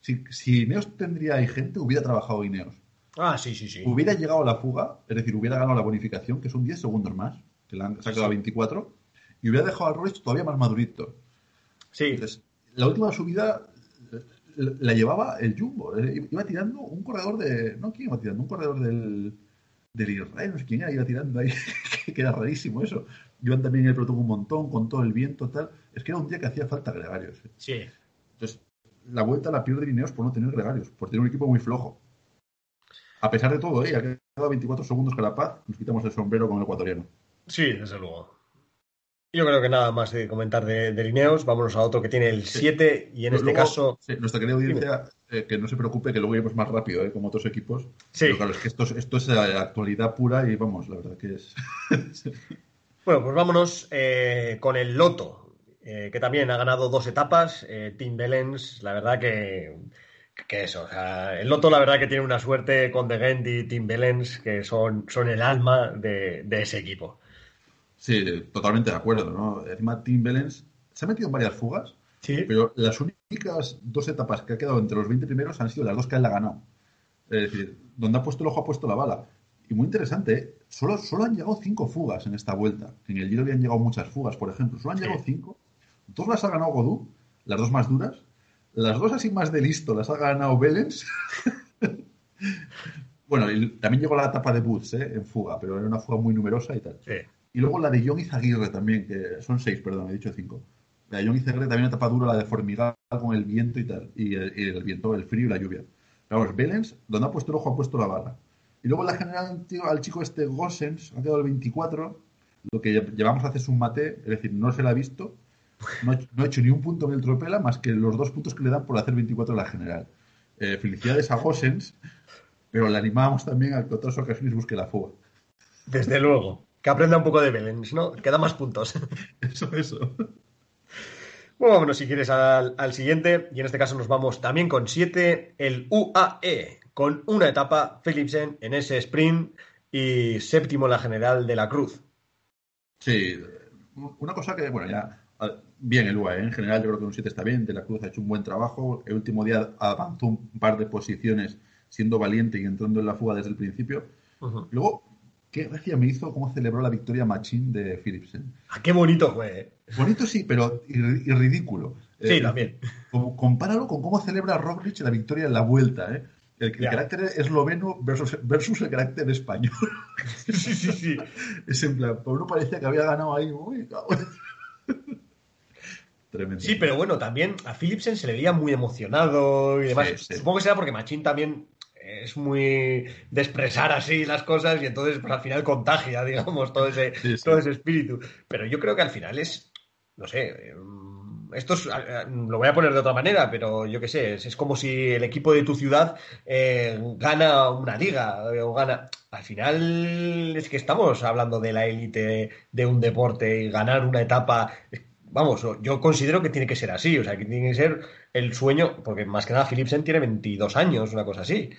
Si, si Ineos tendría ahí gente, hubiera trabajado Ineos. Ah, sí, sí, sí. Hubiera llegado a la fuga, es decir, hubiera ganado la bonificación, que son 10 segundos más, que le han sacado a 24, y hubiera dejado a Roglic todavía más madurito. Sí. Entonces, la última subida eh, la llevaba el Jumbo. Eh, iba tirando un corredor de. No, ¿quién iba tirando? Un corredor del, del Israel, no sé quién era, iba tirando ahí, que era rarísimo eso. Iban también el pelotón un montón, con todo el viento, tal. Es que era un día que hacía falta gregarios. ¿eh? Sí. Entonces, la vuelta la pierde Ineos por no tener gregarios, por tener un equipo muy flojo. A pesar de todo, ¿eh? ha quedado 24 segundos que la paz, nos quitamos el sombrero con el ecuatoriano. Sí, desde luego. Yo creo que nada más de comentar de, de Lineos. Vámonos a otro que tiene el 7 y en este caso. nuestra querida audiencia, eh, que no se preocupe, que luego iremos más rápido, ¿eh? como otros equipos. Sí. Pero claro, es que esto, esto es la actualidad pura y vamos, la verdad que es. bueno, pues vámonos eh, con el Loto, eh, que también ha ganado dos etapas. Tim Bellens, la verdad que. Que eso, o sea, el Loto la verdad que tiene una suerte con De Gent y Tim Bellens, que son, son el alma de, de ese equipo. Sí, totalmente de acuerdo, ¿no? Encima Tim Bellens se ha metido en varias fugas, sí. pero las únicas dos etapas que ha quedado entre los 20 primeros han sido las dos que él ha ganado. Es decir, donde ha puesto el ojo ha puesto la bala. Y muy interesante, ¿eh? Solo, solo han llegado cinco fugas en esta vuelta. En el Giro habían llegado muchas fugas, por ejemplo. Solo han llegado cinco. Dos las ha ganado Godú, las dos más duras. Las dos así más de listo las ha ganado Bellens. bueno, y también llegó la etapa de Boots ¿eh? en fuga, pero era una fuga muy numerosa y tal. Sí. Y luego la de John Izaguirre también, que son seis, perdón, he dicho cinco. La de John Izaguirre también una etapa dura, la de Formigal con el viento y tal. Y el, viento, el frío y la lluvia. Pero vamos, Belens, donde ha puesto el ojo, ha puesto la bala. Y luego la general al chico este Gossens, ha quedado el 24. Lo que llevamos a hacer es un mate, es decir, no se la ha visto. No, ha hecho ni un punto en el tropela más que los dos puntos que le dan por hacer 24 en la general. Eh, felicidades a Gossens, pero le animamos también a que otras ocasiones busque la fuga. Desde luego. Que aprenda un poco de Belens, ¿no? Que da más puntos. Eso, eso. Bueno, bueno, si quieres al, siguiente, y en este caso nos vamos también con 7, el UAE, con una etapa Philipsen en ese sprint y séptimo en la general de la Cruz. Sí, una cosa que, bueno, ya, bien el UAE, en general yo creo que un 7 está bien, de la Cruz ha hecho un buen trabajo, el último día avanzó un par de posiciones siendo valiente y entrando en la fuga desde el principio. Luego, Qué gracia me hizo cómo celebró la victoria Machín de Philipsen. Ah, qué bonito fue. Eh. Bonito sí, pero y, ridículo. Sí, eh, también. compáralo con cómo celebra Roglic la victoria en la vuelta, ¿eh? El, carácter esloveno versus, versus, el carácter español. sí, sí, sí. Es en plan, por uno parecía que había ganado ahí. Uy, Tremendo. Sí, pero bueno, también a Philipsen se le veía muy emocionado y demás. Supongo que será porque Machín también es muy de expresar así las cosas y entonces pues, al final contagia, digamos, todo ese, todo ese espíritu. Pero yo creo que al final es, no sé, mm, esto lo voy a poner de otra manera, pero yo qué sé, es, como si el equipo de tu ciudad eh, gana una liga eh, o gana... Al final es que estamos hablando de la élite de un deporte y ganar una etapa vamos, yo considero que tiene que ser así, o sea, que tiene que ser el sueño, porque más que nada Philipsen tiene 22 años, una cosa así.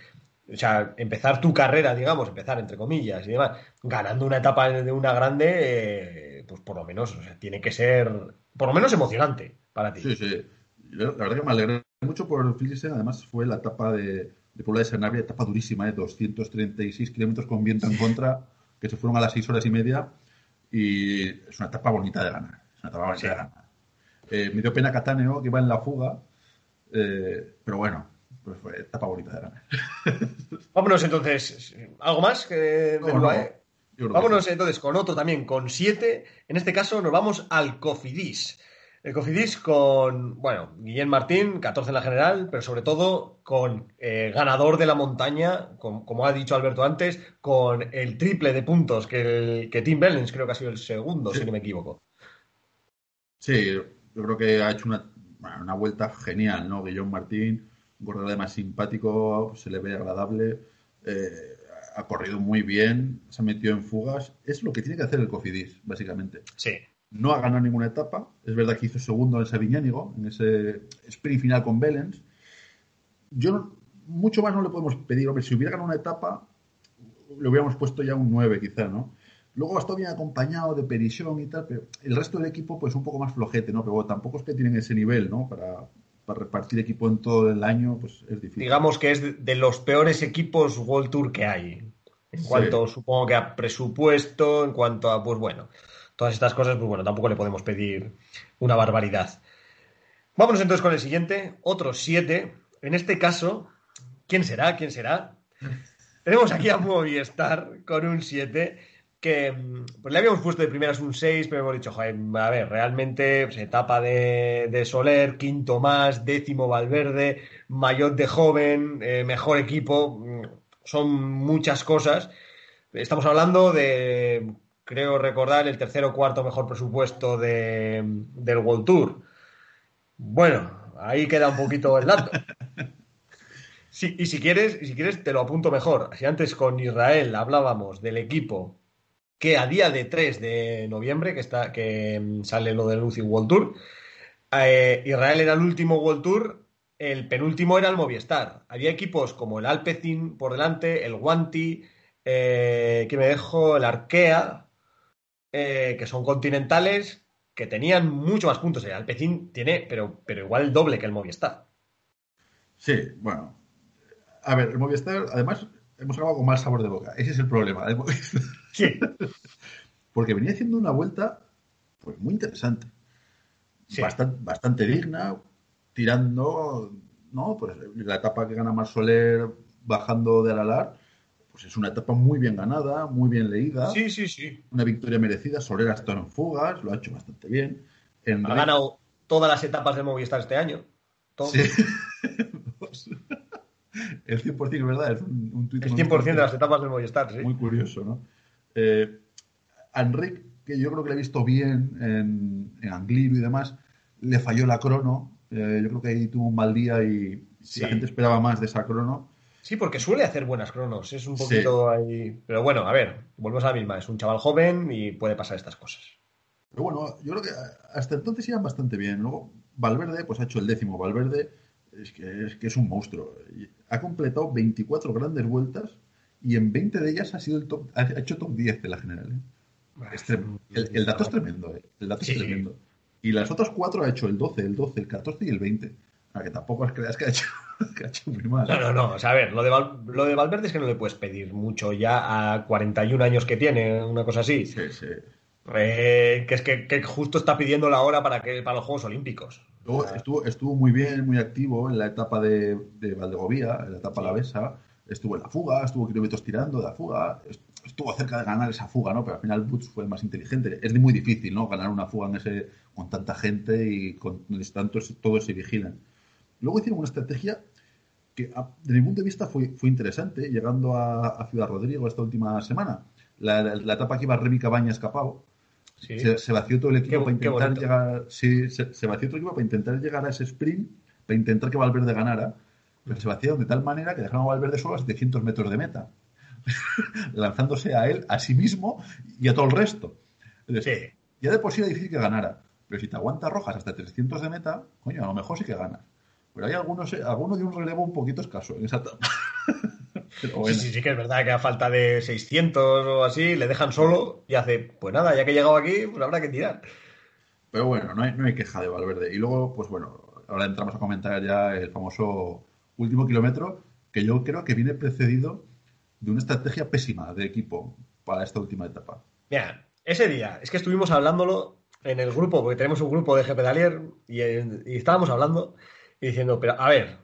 O sea, empezar tu carrera, digamos, empezar entre comillas y demás, ganando una etapa de una grande, eh, pues por lo menos, o sea, tiene que ser, por lo menos emocionante para ti. Sí, sí. La verdad que me alegré mucho por Philipsen, además fue la etapa de, de Puebla de Sanabria, etapa durísima, ¿eh? 236 kilómetros con viento en contra, que se fueron a las 6 horas y media, y es una etapa bonita de ganar. Es una etapa bonita de ganar. Eh, me dio pena Cataneo, que iba en la fuga, eh, pero bueno, pues fue etapa bonita de ganar. Vámonos entonces, ¿algo más que Vámonos entonces con otro también, con siete. En este caso nos vamos al Cofidis. El Cofidis con, bueno, Guillén Martín, 14 en la general, pero sobre todo con eh, ganador de la montaña, como ha dicho Alberto antes, con el triple de puntos que, el, que Tim Bellens creo que ha sido el segundo, si no me equivoco. Sí, yo creo que ha hecho una, una vuelta genial, ¿no? Guillén Martín, corredor además simpático, se le ve agradable. Eh, ha corrido muy bien, se ha metido en fugas. Es lo que tiene que hacer el Cofidis, básicamente. Sí. No ha ganado ninguna etapa. Es verdad que hizo segundo en Sabiñánigo, en ese sprint final con Belens. Yo mucho más no le podemos pedir. Hombre, si hubiera ganado una etapa, le hubiéramos puesto ya un 9 quizá, ¿no? Luego ha estado bien acompañado de Perisión y tal, pero el resto del equipo pues un poco más flojete, ¿no? Pero tampoco es que tienen ese nivel, ¿no? Para, para repartir equipo en todo el año, pues es difícil. Digamos que es de los peores equipos World Tour que hay. En cuanto, supongo que a presupuesto, en cuanto a, pues bueno, todas estas cosas, pues bueno, tampoco le podemos pedir una barbaridad. Vámonos entonces con el siguiente, otros siete. En este caso, ¿quién será? ¿Quién será? Tenemos aquí a Movistar con un 7 que pues le habíamos puesto de primeras un 6, pero hemos dicho, joder, a ver, realmente pues, etapa de, Soler, quinto más, décimo Valverde, mayor de joven, eh, mejor equipo, son muchas cosas. Estamos hablando de, creo recordar, el tercer o cuarto mejor presupuesto de, del World Tour. Bueno, ahí queda un poquito el dato. Sí, y si quieres, si quieres, te lo apunto mejor. Si antes con Israel hablábamos del equipo que a día de 3 de noviembre, que, está, que mm, sale lo del Lucy World Tour, eh, Israel era el último World Tour, el penúltimo era el Movistar. Había equipos como el Alpecin por delante, el Guanti, eh, que me dejo, el Arkea, eh, que son continentales, que tenían mucho más puntos. El Alpecin tiene, pero, pero igual el doble que el Movistar. Sí, bueno. A ver, el Movistar, además, hemos acabado con mal sabor de boca. Ese es el problema. Sí. Porque venía haciendo una vuelta pues muy interesante. Bastante, bastante digna, tirando, ¿no? Pues la etapa que gana Mar Soler bajando de Aralar, pues es una etapa muy bien ganada, muy bien leída. Sí, sí, sí. Una victoria merecida. Soler ha estado en fugas, lo ha hecho bastante bien. ha ganado todas las etapas de Movistar este año. Sí. el 100% es verdad, es un, un El 100% de las etapas del Movistar, sí. Muy curioso, ¿no? Eh, Enric, que yo creo que le he visto bien en, en Angliru y demás, le falló la crono. Eh, yo creo que ahí tuvo un mal día y la gente esperaba más de esa crono. Sí, porque suele hacer buenas cronos. Es un poquito ahí. Pero bueno, a ver, volvemos a la misma. Es un chaval joven y puede pasar estas cosas. Pero bueno, yo creo que hasta entonces iban bastante bien. Luego, Valverde, pues ha hecho el décimo. Valverde es que es, que es un monstruo. Ha completado 24 grandes vueltas y en 20 de ellas ha sido el top, ha hecho top 10 de la general. ¿eh? el, dato es tremendo, ¿eh? El dato es tremendo. Y las otras cuatro ha hecho el 12, el 12, el 14 y el 20. A que tampoco creas que ha hecho, que ha hecho muy mal. No, no, no. O sea, a ver, lo de, lo de Valverde es que no le puedes pedir mucho ya a 41 años que tiene, una cosa así. Sí, sí. Eh, que es que, que, justo está pidiendo la hora para, que, para los Juegos Olímpicos. Luego estuvo, estuvo muy bien, muy activo en la etapa de, de Valdegovía, en la etapa la Besa. Estuvo en la fuga, estuvo kilómetros tirando de la fuga. Estuvo cerca de ganar esa fuga, ¿no? Pero al final Butch fue el más inteligente. Es muy difícil, ¿no? Ganar una fuga en ese, con tanta gente y con tantos, todos se vigilan. Luego hicieron una estrategia que, desde mi punto de vista, fue, fue interesante, llegando a, Ciudad Rodrigo esta última semana. La, etapa que iba Remy Cabaña escapado, se, vació todo el equipo para intentar llegar. Sí, se, vació todo el equipo para intentar llegar a ese sprint, para intentar que Valverde ganara. Pero se vació de tal manera que dejaron a Valverde solo a 700 metros de meta, lanzándose a él, a sí mismo y a todo el resto. Ya de por sí era difícil que ganara. Pero si te aguantas rojas hasta 300 de meta, coño, a lo mejor sí que ganas. Pero hay algunos, algunos de un relevo un poquito escaso en esa etapa. Sí, sí, sí que es verdad que a falta de 600 o así, le dejan solo y hace, pues nada, ya que he llegado aquí, pues habrá que tirar. Pero bueno, no hay, no hay queja de Valverde. Y luego, pues bueno, ahora entramos a comentar ya el famoso último kilómetro, que yo creo que viene precedido de una estrategia pésima de equipo para esta última etapa. Mira, ese día, es que estuvimos hablándolo en el grupo, porque tenemos un grupo de G-Pedalier y, y estábamos hablando y diciendo, pero a ver,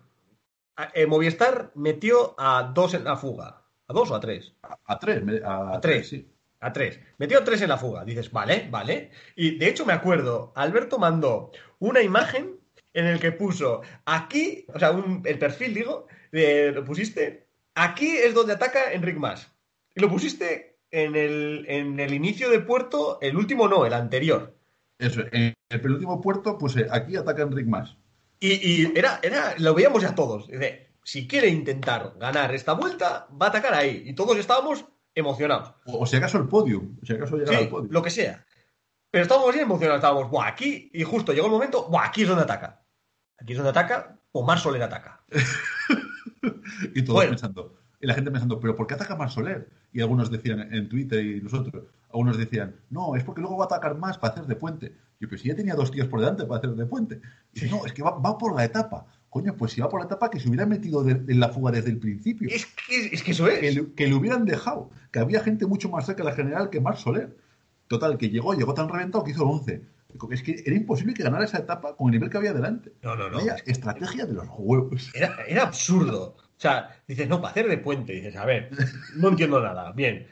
a- eh, Movistar metió a dos en la fuga. ¿A dos o a tres? A, a tres, a, A tres. sí. A tres. Metió a tres en la fuga. Dices, vale, vale. Y de hecho me acuerdo, Alberto mandó una imagen en el que puso aquí, o sea, un- el perfil, digo, de- lo pusiste, aquí es donde ataca Enric Mas. Y lo pusiste en el, en el inicio de puerto, el último no, el anterior. Eso, en el penúltimo puerto puse aquí ataca Enric más. Y, y era, era, lo veíamos ya todos. Dice, si quiere intentar ganar esta vuelta, va a atacar ahí. Y todos estábamos emocionados. O, o si acaso el podium, o si acaso llegar Sí, al podium. lo que sea. Pero estábamos bien emocionados, estábamos, buah, aquí, y justo llegó el momento, buah, aquí es donde ataca. Aquí es donde ataca, Omar Soler ataca. Y todos Bueno. pensando, y la gente pensando, ¿pero por qué ataca más Soler? Y algunos decían en Twitter y nosotros, algunos decían, no, es porque luego va a atacar más para hacer de puente. Yo, pero si ya tenía dos tíos por delante para hacer de puente. Y dice, no, es que va, va por la etapa. Coño, pues si va por la etapa, que se hubiera metido de- en la fuga desde el principio. Es que, es que eso Que es. le, que le hubieran dejado. Que había gente mucho más cerca de la general que Marc Soler. Total, que llegó, llegó tan reventado que hizo el 11. Es que era imposible que ganara esa etapa con el nivel que había delante. No, no, no. Estrategia de los huevos. Era, era absurdo. O sea, dices, no, para hacer de puente. Dices, a ver, no entiendo nada. Bien.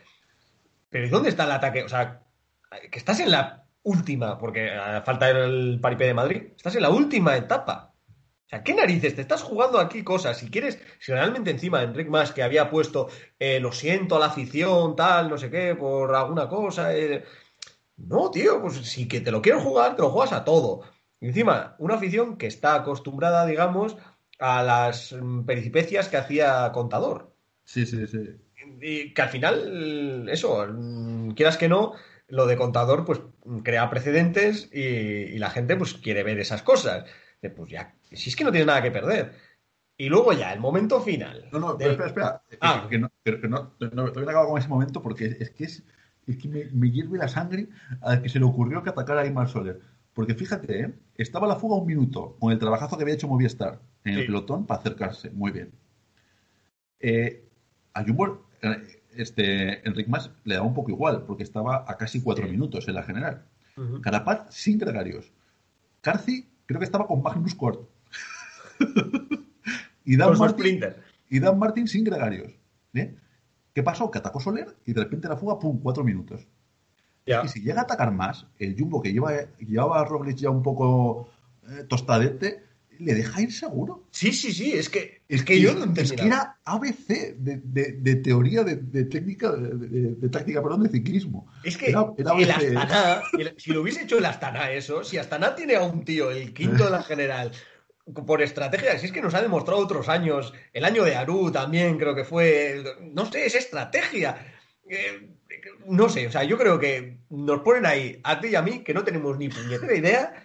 Pero ¿y dónde está el ataque? O sea, que estás en la última, porque falta el paripé de Madrid, estás en la última etapa. O sea, ¿qué narices? Te estás jugando aquí cosas. Si quieres, si realmente encima Enric Mas que había puesto, eh, lo siento a la afición, tal, no sé qué, por alguna cosa. eh, No, tío, pues si que te lo quiero jugar, te lo juegas a todo. Y encima, una afición que está acostumbrada, digamos, a las mm, peripecias que hacía Contador. Sí, sí, sí. Y que al final, eso, mm, quieras que no, lo de Contador, pues crea precedentes y, y la gente, pues quiere ver esas cosas. De, Pues ya, si es que no tienes nada que perder. Y luego ya, el momento final. No, no, del- pero espera, espera. Ah. Que no, pero que no, no, todavía no acabo con ese momento porque es que es, es que me, me hierve la sangre al que se le ocurrió que atacara a Aymar Soler. Porque fíjate, ¿eh? estaba la fuga un minuto con el trabajazo que había hecho Movistar en el Sí. pelotón para acercarse. Muy bien. Eh, a Jumbo, eh, este, Enric Mas le daba un poco igual porque estaba a casi cuatro Sí. minutos en la general. Carapaz sin gregarios. Carci creo que estaba con Magnus Cort. y Dan Martin, y Dan Martin sin gregarios. ¿eh? ¿Qué pasó? Que atacó Soler y de repente la fuga, pum, cuatro minutos. Y si llega a atacar más, el Jumbo que lleva, llevaba a Roglic ya un poco eh, tostadete, le deja ir seguro. Sí, sí, sí, es que, es que yo no entendí es que era ABC de, de- de teoría de, de técnica, de, táctica, perdón, de ciclismo. Es que Era- era el. Astana, el- si lo hubiese hecho el Astana eso, si Astana tiene a un tío, el quinto de la general, por estrategia, si es que nos ha demostrado otros años, el año de Aru también creo que fue, no sé, es estrategia. Eh, no sé, o sea, yo creo que nos ponen ahí, a ti y a mí, que no tenemos ni puñetera idea,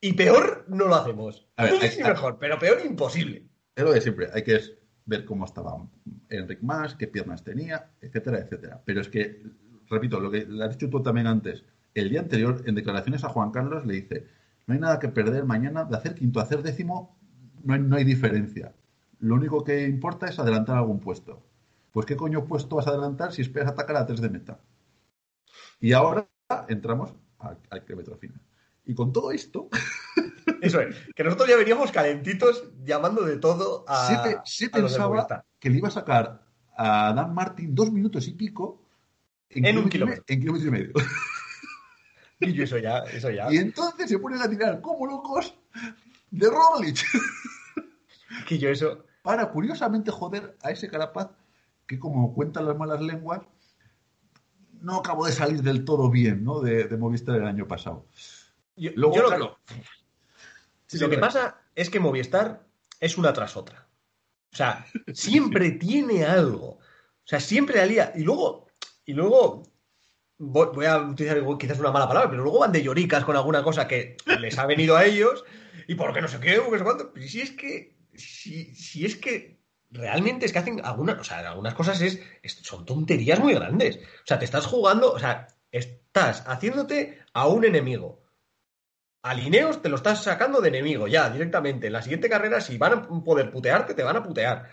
y peor no lo hacemos. A ver, no sé hay- si hay- mejor, pero peor imposible. Es lo de siempre, hay que ver cómo estaba Enric Mas, qué piernas tenía, etcétera, etcétera. Pero es que, repito, lo que le has dicho tú también antes, el día anterior, en declaraciones a Juan Carlos, le dice, no hay nada que perder mañana, de hacer quinto a hacer décimo, no hay, no hay diferencia. Lo único que importa es adelantar algún puesto. Pues qué coño puesto vas a adelantar si esperas atacar a tres de meta. Y ahora entramos al, al kilómetro final. Y con todo esto, Eso es, que nosotros ya veníamos calentitos llamando de todo a, pensaba que le iba a sacar a Dan Martin dos minutos y pico En un y me- kilómetro. en kilómetro y medio. Y yo eso ya, eso ya. Y entonces se ponen a tirar como locos de Roglic Que yo eso. para curiosamente joder a ese Carapaz que como cuentan las malas lenguas no acabó de salir del todo bien ¿no? de, de Movistar el año pasado. Yo, Luego, yo lo, claro, Sí, lo que claro. pasa es que Movistar es una tras otra. O sea, siempre tiene algo. O sea, siempre la lía. Y luego, y luego voy, a utilizar quizás una mala palabra, pero luego van de lloricas con alguna cosa que les ha venido a ellos y porque no sé qué, porque sé cuánto. Si es que, si, si es que realmente es que hacen algunas, o sea, algunas cosas es, es- son tonterías muy grandes. O sea, te estás jugando, o sea, estás haciéndote a un enemigo. A Lineos te lo estás sacando de enemigo ya, directamente. En la siguiente carrera, si van a poder putearte, te van a putear.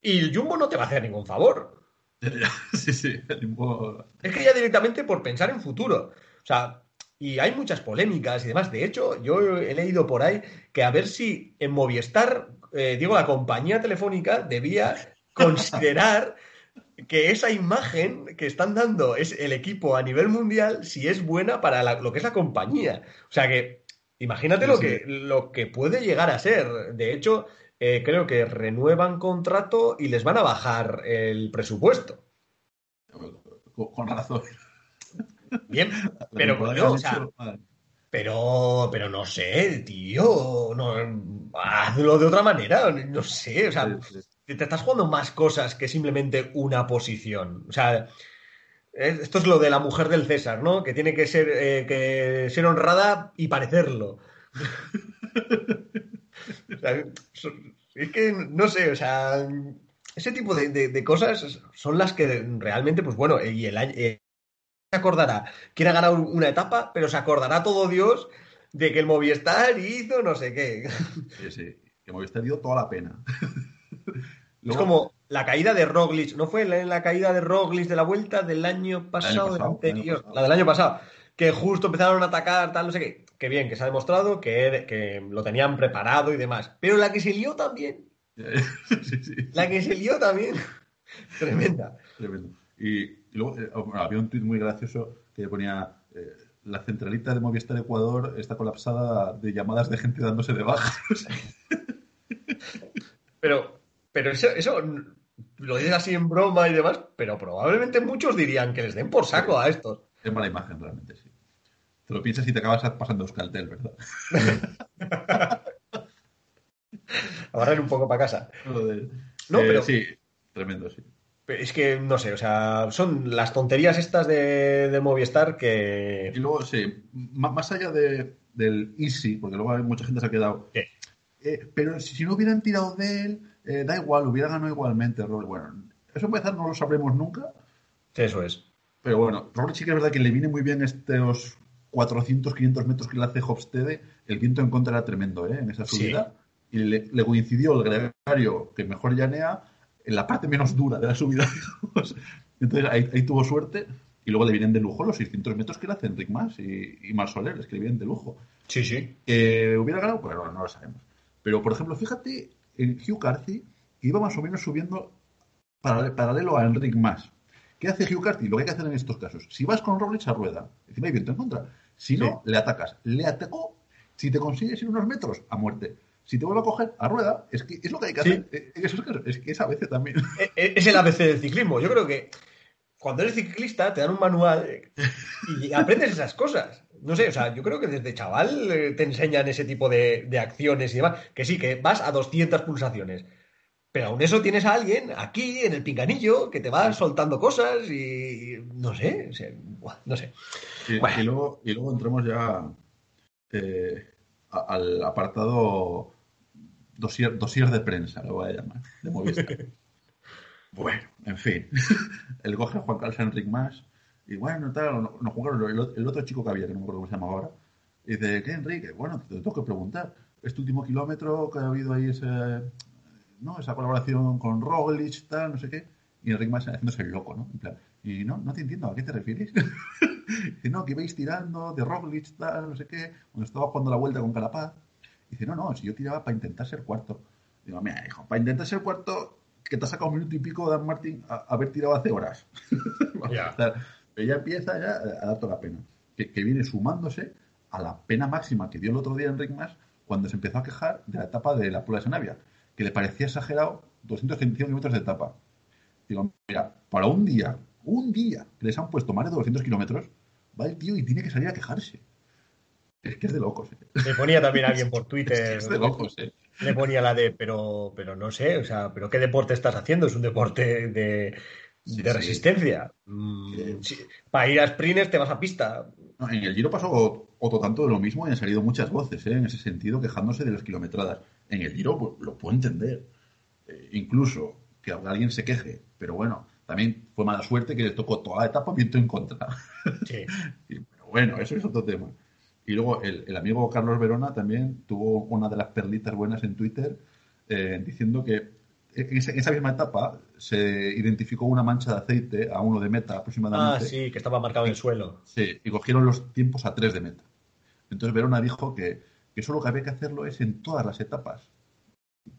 Y el Jumbo no te va a hacer ningún favor. sí, sí, tipo- Es que ya directamente por pensar en futuro. O sea, y hay muchas polémicas y demás. De hecho, yo he leído por ahí que a ver si en Movistar, eh, digo, la compañía telefónica debía considerar que esa imagen que están dando es el equipo a nivel mundial, si es buena para lo que es la compañía. O sea que, imagínate lo, que, lo que puede llegar a ser. De hecho, eh, creo que renuevan contrato y les van a bajar el presupuesto. Con razón. Bien, pero o sea, pero, pero no sé, tío, no, hazlo de otra manera, no sé, o sea, te estás jugando más cosas que simplemente una posición. O sea, esto es lo de la mujer del César, ¿no? Que tiene que ser, eh, que ser honrada y parecerlo. es que, no sé, o sea, ese tipo de, cosas son las que realmente, pues bueno, y el año... Eh, se acordará quién ha ganado una etapa, pero se acordará todo Dios de que el Movistar hizo no sé qué. Sí, sí, que Movistar dio toda la pena. Es como la caída de Roglic, ¿no fue la, caída de Roglic de la vuelta del año pasado, del anterior? La del año pasado, que justo empezaron a atacar, tal, no sé qué. Que bien, que se ha demostrado que, que lo tenían preparado y demás. Pero la que se lió también. La que se lió también. Tremenda. Tremendo. Y, luego eh, había un tuit muy gracioso que ponía. Eh, la centralita de Movistar Ecuador está colapsada de llamadas de gente dándose de bajas. Pero pero eso, eso lo dices así en broma y demás, pero probablemente muchos dirían que les den por saco a estos. Es mala imagen, realmente, sí. Te lo piensas y te acabas pasando Euskaltel, ¿verdad? a barrer un poco para casa. No, pero... Sí, tremendo, sí. Es que, no sé, o sea, son las tonterías estas de, Movistar que... Y luego, sí, más allá de, del Easy, porque luego hay mucha gente se ha quedado... Eh, pero si no hubieran tirado de él, eh, da igual, hubiera ganado igualmente Bueno, eso empezar no lo sabremos nunca. Eso es. Pero bueno, Robert sí que es verdad que le viene muy bien estos 400, 500 metros que le hace Hofstede. El viento en contra era tremendo ¿eh? en esa subida. Y le, coincidió el gregario que mejor llanea en la parte menos dura de la subida. Entonces ahí, tuvo suerte. Y luego le vienen de lujo los 600 metros que le hacen Rick Mas y, y Mar Soler, es que le vienen de lujo. Sí, sí. ¿Hubiera ganado? Pues no lo sabemos. Pero, por ejemplo, fíjate en Hugh Carthy iba más o menos subiendo paralelo a Enric Mas. ¿Qué hace Hugh Carthy? Lo que hay que hacer en estos casos. Si vas con Roglic a rueda, encima hay viento en contra. Si no, le atacas. Le atacó. Si te consigues ir unos metros, a muerte. Si te vuelve a coger a rueda, es que es lo que hay que hacer. Eh, es que es ABC también. Eh, eh, es el ABC del ciclismo. Yo creo que cuando eres ciclista te dan un manual y aprendes esas cosas. No sé, o sea, yo creo que desde chaval te enseñan ese tipo de, acciones y demás. Que sí, que vas a 200 pulsaciones. Pero aún eso tienes a alguien aquí en el pinganillo que te va soltando cosas y no sé, no sé. Y, luego, y luego entramos ya eh, al apartado dosier, dosier de prensa, lo voy a llamar, de Movistar. bueno, en fin. El coge a Juan Carlos Enrique más y bueno, tal, nos jugaron el, otro chico que había, que no me acuerdo cómo se llama ahora. Y dice, ¿qué, Enrique? Bueno, te tengo que preguntar. Este último kilómetro que ha habido ahí ese, ¿no? esa colaboración con Roglic, tal, no sé qué. Y Enrique más haciéndose el loco, ¿no? En plan, y no, no te entiendo, ¿a qué te refieres? dice, no, que ibais tirando de Roglic, tal, no sé qué, cuando estaba jugando la vuelta con Carapaz. Dice, no, no, si yo tiraba para intentar ser cuarto. Digo, mira, hijo, para intentar ser cuarto, que te ha sacado un minuto y pico Dan Martín a, haber tirado hace horas. Ya ella empieza ya a dar toda la pena. Que, viene sumándose a la pena máxima que dio el otro día Enric Mas cuando se empezó a quejar de la etapa de la prueba de Sanavia, que le parecía exagerado 235 kilómetros de etapa. Digo, mira, para un día, un día que les han puesto más de 200 kilómetros, va el tío y tiene que salir a quejarse. Es que es de locos. ¿eh? Le ponía también alguien por Twitter. es, de locos, ¿eh? Le ponía la de, pero, pero no sé, o sea, pero ¿qué deporte estás haciendo? Es un deporte de, de resistencia. Mm, para ir a sprints te vas a pista. en el Giro pasó otro tanto de lo mismo y han salido muchas voces ¿eh? en ese sentido quejándose de las kilometradas. En el Giro pues, lo puedo entender. Eh, incluso que alguien se queje, pero bueno, también fue mala suerte que le tocó toda la etapa viento en contra. Sí. pero bueno, eso es otro tema. Y luego el, amigo Carlos Verona también tuvo una de las perlitas buenas en Twitter eh, diciendo que en esa, misma etapa se identificó una mancha de aceite a uno de meta aproximadamente. Ah, sí, que estaba marcado en el suelo. Sí, y cogieron los tiempos a tres de meta. Entonces Verona dijo que, que eso lo que había que hacerlo es en todas las etapas.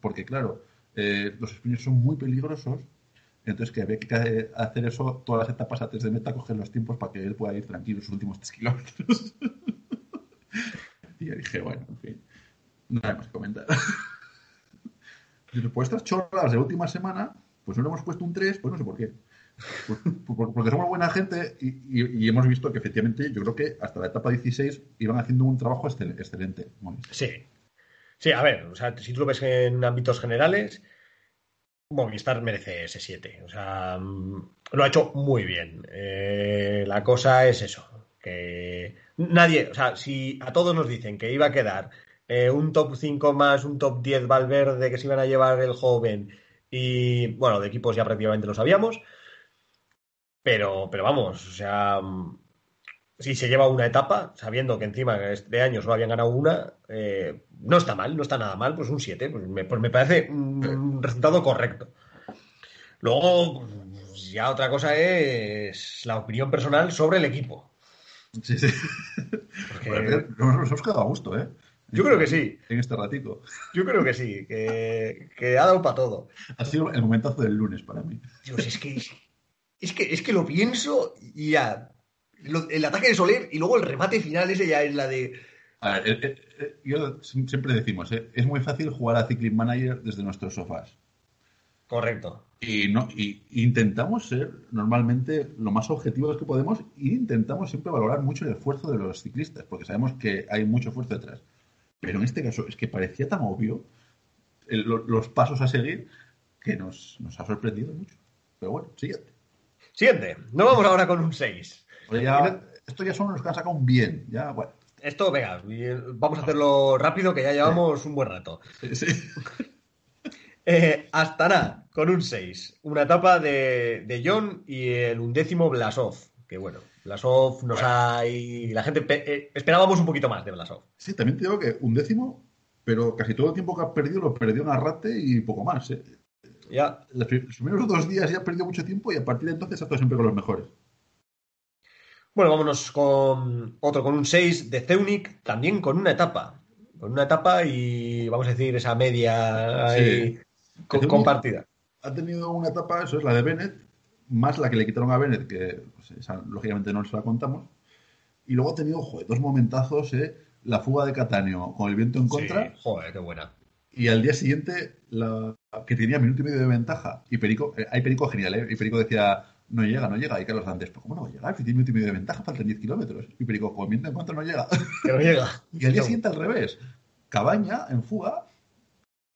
Porque, claro, eh, los sprints son muy peligrosos. Entonces, que había que hacer eso todas las etapas a tres de meta, coger los tiempos para que él pueda ir tranquilo sus últimos tres kilómetros. y yo dije, bueno, en fin, nada más que comentar. Después estas chorras de última semana, pues no le hemos puesto un 3, pues no sé por qué. Porque somos buena gente y, hemos visto que efectivamente yo creo que hasta la etapa 16 iban haciendo un trabajo excelente. Sí. Sí, a ver, o sea, si tú lo ves en ámbitos generales, Movistar merece ese 7. O sea, mm, lo ha hecho muy bien. Eh, la cosa es eso, que nadie, o sea, si a todos nos dicen que iba a quedar eh, un top 5 más un top 10 Valverde que se iban a llevar el joven y bueno, de equipos ya prácticamente lo sabíamos, pero, pero vamos, o sea, si se lleva una etapa, sabiendo que encima de año solo habían ganado una, eh, no está mal, no está nada mal, pues un 7, pues me, pues me parece un resultado correcto. Luego, ya otra cosa es la opinión personal sobre el equipo. Sí, sí. Porque... nos hemos quedado a gusto, ¿eh? Yo creo que sí. En este ratico. Yo creo que sí, que, ha dado para todo. Ha sido el momentazo del lunes para mí. Dios, es que, es que, es que lo pienso y ya. el ataque de Soler y luego el remate final, ese ya es la de. A ver, eh, eh, eh, yo siempre decimos, es muy fácil jugar a Cycling Manager desde nuestros sofás. Correcto. Y, no, y intentamos ser normalmente lo más objetivos que podemos e intentamos siempre valorar mucho el esfuerzo de los ciclistas, porque sabemos que hay mucho esfuerzo detrás. Pero en este caso es que parecía tan obvio los pasos a seguir que nos, ha sorprendido mucho. Pero bueno, siguiente. Siguiente. No vamos ahora con un 6. esto ya son los que han sacado un bien. Ya, bueno. Esto, venga, vamos a hacerlo rápido que ya llevamos un buen rato. Sí. Eh, Astana, con un 6. Una etapa de, de John y el undécimo Blasov. Que bueno, Blasov nos ha. Y la gente eh, esperábamos un poquito más de Blasov. Sí, también te digo que un décimo, pero casi todo el tiempo que ha perdido lo perdió en Arrate y poco más. ¿eh? Ya. Los primeros dos días ya ha perdido mucho tiempo y a partir de entonces ha estado siempre con los mejores. Bueno, vámonos con otro, con un 6 de Zeunic, también con una etapa. Con una etapa y vamos a decir esa media compartida. Ha tenido una etapa, eso es la de Bennett, más la que le quitaron a Bennett, que pues, lógicamente no se la contamos. Y luego ha tenido dos momentazos, ¿eh? la fuga de Catáneo con el viento en contra. joder, qué buena. Y al día siguiente, la, que tenía minuto y medio de ventaja. Y Perico, eh, hay Perico genial, ¿eh? Y Perico decía, no llega, no llega. Y Carlos antes, ¿cómo no va a llegar? Si tiene minuto y medio de ventaja, faltan 10 kilómetros. Y Perico, viento en contra no llega. Que no llega. y al día siguiente al revés. Cabaña en fuga,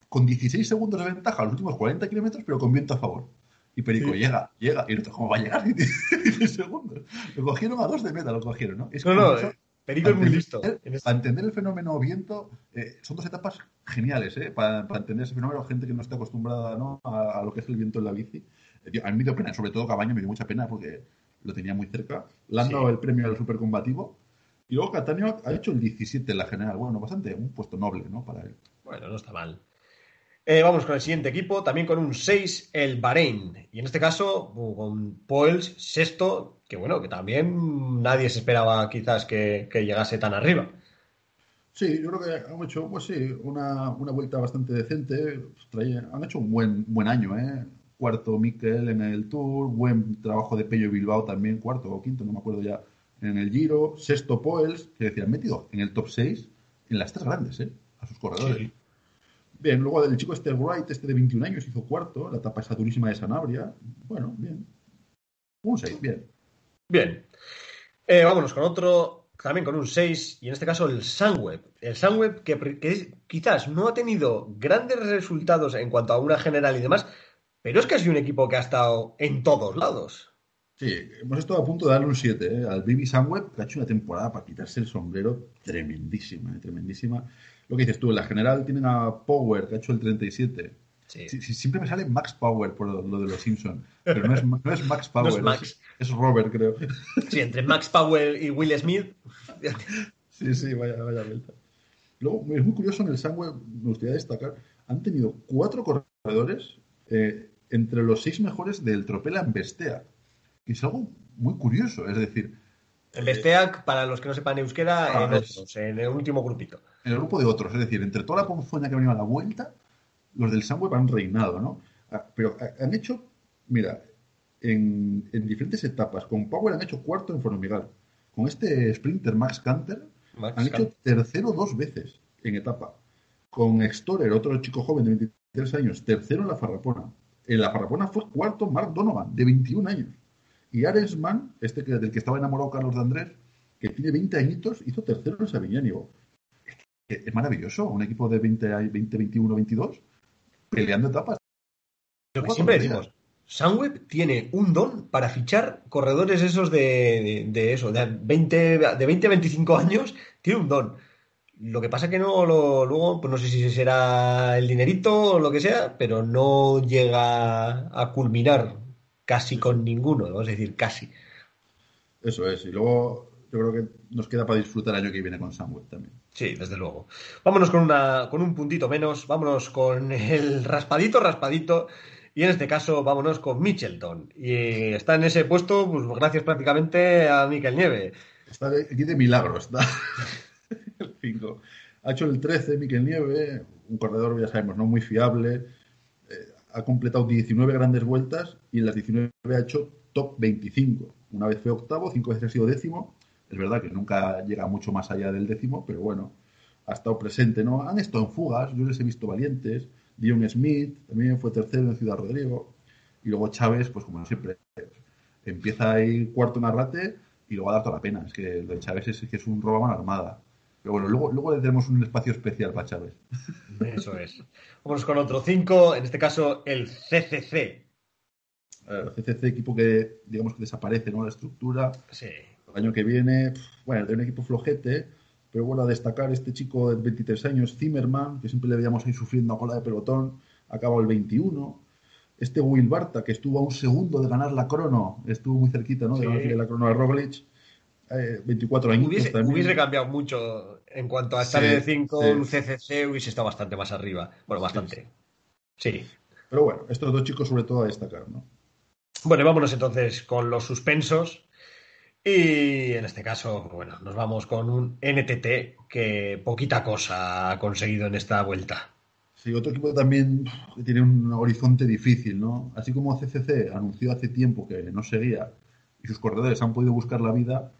con 16 segundos de ventaja los últimos 40 kilómetros, pero con viento a favor. Y Perico llega, llega. Y el otro, ¿cómo va a llegar? 10 segundos. Lo cogieron a dos de meta, lo cogieron, ¿no? Es no, no, eh, Perico es muy listo. Para entender el fenómeno viento, eh, son dos etapas geniales, ¿eh? Para, entender ese fenómeno, gente que no está acostumbrada ¿no? A, lo que es el viento en la bici. Eh, a mí me dio pena, sobre todo Cabaño me dio mucha pena porque lo tenía muy cerca. Le han dado el premio al supercombativo. Y luego Catania ha hecho el 17 en la general. Bueno, bastante, un puesto noble, ¿no? Para él. Bueno, no está mal. Eh, vamos con el siguiente equipo, también con un 6, el Bahrein. Y en este caso, con Poels, sexto, que bueno, que también nadie se esperaba quizás que, llegase tan arriba. Sí, yo creo que han hecho, pues sí, una, vuelta bastante decente. han hecho un buen, buen año, ¿eh? Cuarto Mikel en el Tour, buen trabajo de Pello Bilbao también, cuarto o quinto, no me acuerdo ya, en el Giro. Sexto Poels, que decía, han metido en el top 6 en las tres grandes, ¿eh? A sus corredores. Bien, luego el chico este Wright, este de 21 años, hizo cuarto, la etapa esa durísima de Sanabria. Bueno, bien. Un 6, bien. Bien. Eh, vámonos con otro, también con un 6, y en este caso el Sunweb. El Sunweb que, quizás no ha tenido grandes resultados en cuanto a una general y demás, pero es que casi un equipo que ha estado en todos lados. Sí, hemos estado a punto de darle un 7 ¿eh? al Baby Sunweb, que ha hecho una temporada para quitarse el sombrero tremendísima, ¿eh? tremendísima lo que dices tú, en la general tienen a Power, que ha hecho el 37. Sí. siempre me sale Max Power por lo, de los Simpsons, pero no es, Max Power, es, Robert, creo. Sí, entre Max Power y Will Smith. sí, sí, vaya, vaya vuelta. Luego, es muy curioso en el Sangway, me gustaría destacar, han tenido cuatro corredores eh, entre los seis mejores del Tropela en Bestea, que es algo muy curioso, es decir... El Bestea, para los que no sepan euskera, Ah, en, es- otros, en el último grupito. En el grupo de otros, es decir, entre toda la ponzoña que ha venido a la vuelta, los del Sunweb han reinado, ¿no? Ah, Pero ah, han hecho, mira, en, en diferentes etapas, con Power han hecho cuarto en Formigal, con este sprinter Max Canter Max han hecho tercero dos veces en etapa, con Extorer, otro chico joven de 23 años, tercero en la Farrapona. En la Farrapona fue cuarto Mark Donovan, de 21 años. Y Arensman, este que, del que estaba enamorado Carlos de Andrés, que tiene 20 añitos, hizo tercero en Sabiñánigo. Es, maravilloso, un equipo de 20, a- 20, 21, 22, peleando etapas. Lo que siempre decimos, Sunweb tiene un don para fichar corredores esos de, de- de eso, de 20, de 20 a 25 años, tiene un don. Lo que pasa que no lo, luego, pues no sé si será el dinerito o lo que sea, pero no llega a culminar casi con ninguno, vamos a decir casi. Eso es, y luego yo creo que nos queda para disfrutar el año que viene con Samuel también. Sí, desde luego. Vámonos con, una, con un puntito menos, vámonos con el raspadito, raspadito, y en este caso vámonos con Mitchelton. Y está en ese puesto, pues gracias prácticamente a Miquel Nieve. Está de- aquí de milagro, está el 5. Ha hecho el 13, Miquel Nieve, un corredor, ya sabemos, no muy fiable. Eh, ha completado 19 grandes vueltas y en las 19 ha hecho top 25. Una vez fue octavo, cinco veces ha sido décimo. Es verdad que nunca llega mucho más allá del décimo, pero bueno, ha estado presente, ¿no? Han estado en fugas, yo les he visto valientes. Dion Smith también fue tercero en Ciudad Rodrigo. Y luego Chávez, pues como siempre, empieza ahí cuarto en Arrate y luego a dar toda la pena. Es que lo de Chávez es, que es un roba mano armada. Pero bueno, luego, luego le tenemos un espacio especial para Chávez. Eso es. Vámonos con otro 5, en este caso el CCC. El CCC, equipo que digamos que desaparece, ¿no? La estructura. Sí. El año que viene, bueno, de un equipo flojete, pero bueno, a destacar este chico de 23 años, Zimmerman, que siempre le veíamos ahí sufriendo a cola de pelotón, acabó el 21. Este Will Barta, que estuvo a un segundo de ganar la crono, estuvo muy cerquita, ¿no? De Sí. ganar la crono de Roglic. Eh, 24 años Hubiese, hubiese cambiado mucho en cuanto a estar Sí, en el 5, sí. un CCC hubiese estado bastante más arriba. Bueno, bastante. Sí. Pero bueno, estos dos chicos sobre todo a destacar, ¿no? Bueno, vámonos entonces con los suspensos. Y en este caso, bueno, nos vamos con un NTT que poquita cosa ha conseguido en esta vuelta. Sí, otro equipo también que tiene un horizonte difícil, ¿no? Así como CCC anunció hace tiempo que no seguía y sus corredores han podido buscar la vida,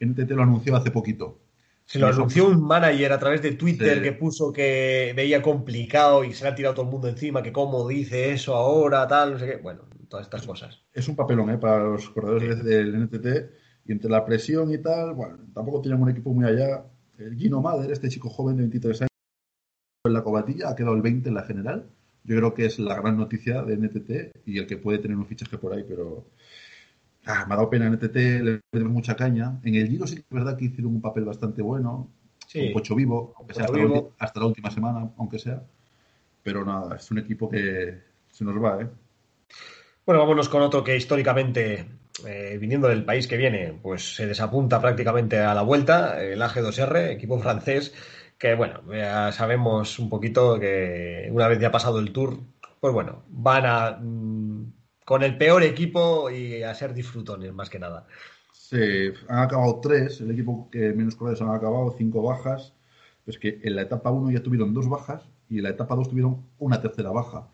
NTT lo anunció hace poquito. Se lo anunció un manager a través de Twitter Sí. que puso que veía complicado y se le ha tirado todo el mundo encima, que cómo dice eso ahora, tal, no sé qué. Bueno, todas estas cosas. Es un papelón, ¿eh? Para los corredores del NTT y entre la presión y tal, bueno, tampoco tienen un equipo muy allá. El Gino Mader, este chico joven de 23 años, en la cobatilla, ha quedado el 20 en la general. Yo creo que es la gran noticia de NTT y el que puede tener un fichaje por ahí, pero ah, me ha dado pena NTT, le tenemos mucha caña. En el Giro sí que es verdad que hicieron un papel bastante bueno, Sí. con Pocho Vivo, aunque sea La ulti- hasta la última semana, aunque sea. Pero nada, es un equipo que se nos va, ¿eh? Bueno, vámonos con otro que históricamente, eh, viniendo del país que viene, pues se desapunta prácticamente a la vuelta, el AG2R, equipo francés, que bueno, ya sabemos un poquito que una vez ya pasado el tour, pues bueno, van a mm, con el peor equipo y a ser disfrutones más que nada. Se han acabado tres, el equipo que menos corredores han acabado, cinco bajas. Pues que en la etapa 1 ya tuvieron dos bajas y en la etapa 2 tuvieron una tercera baja.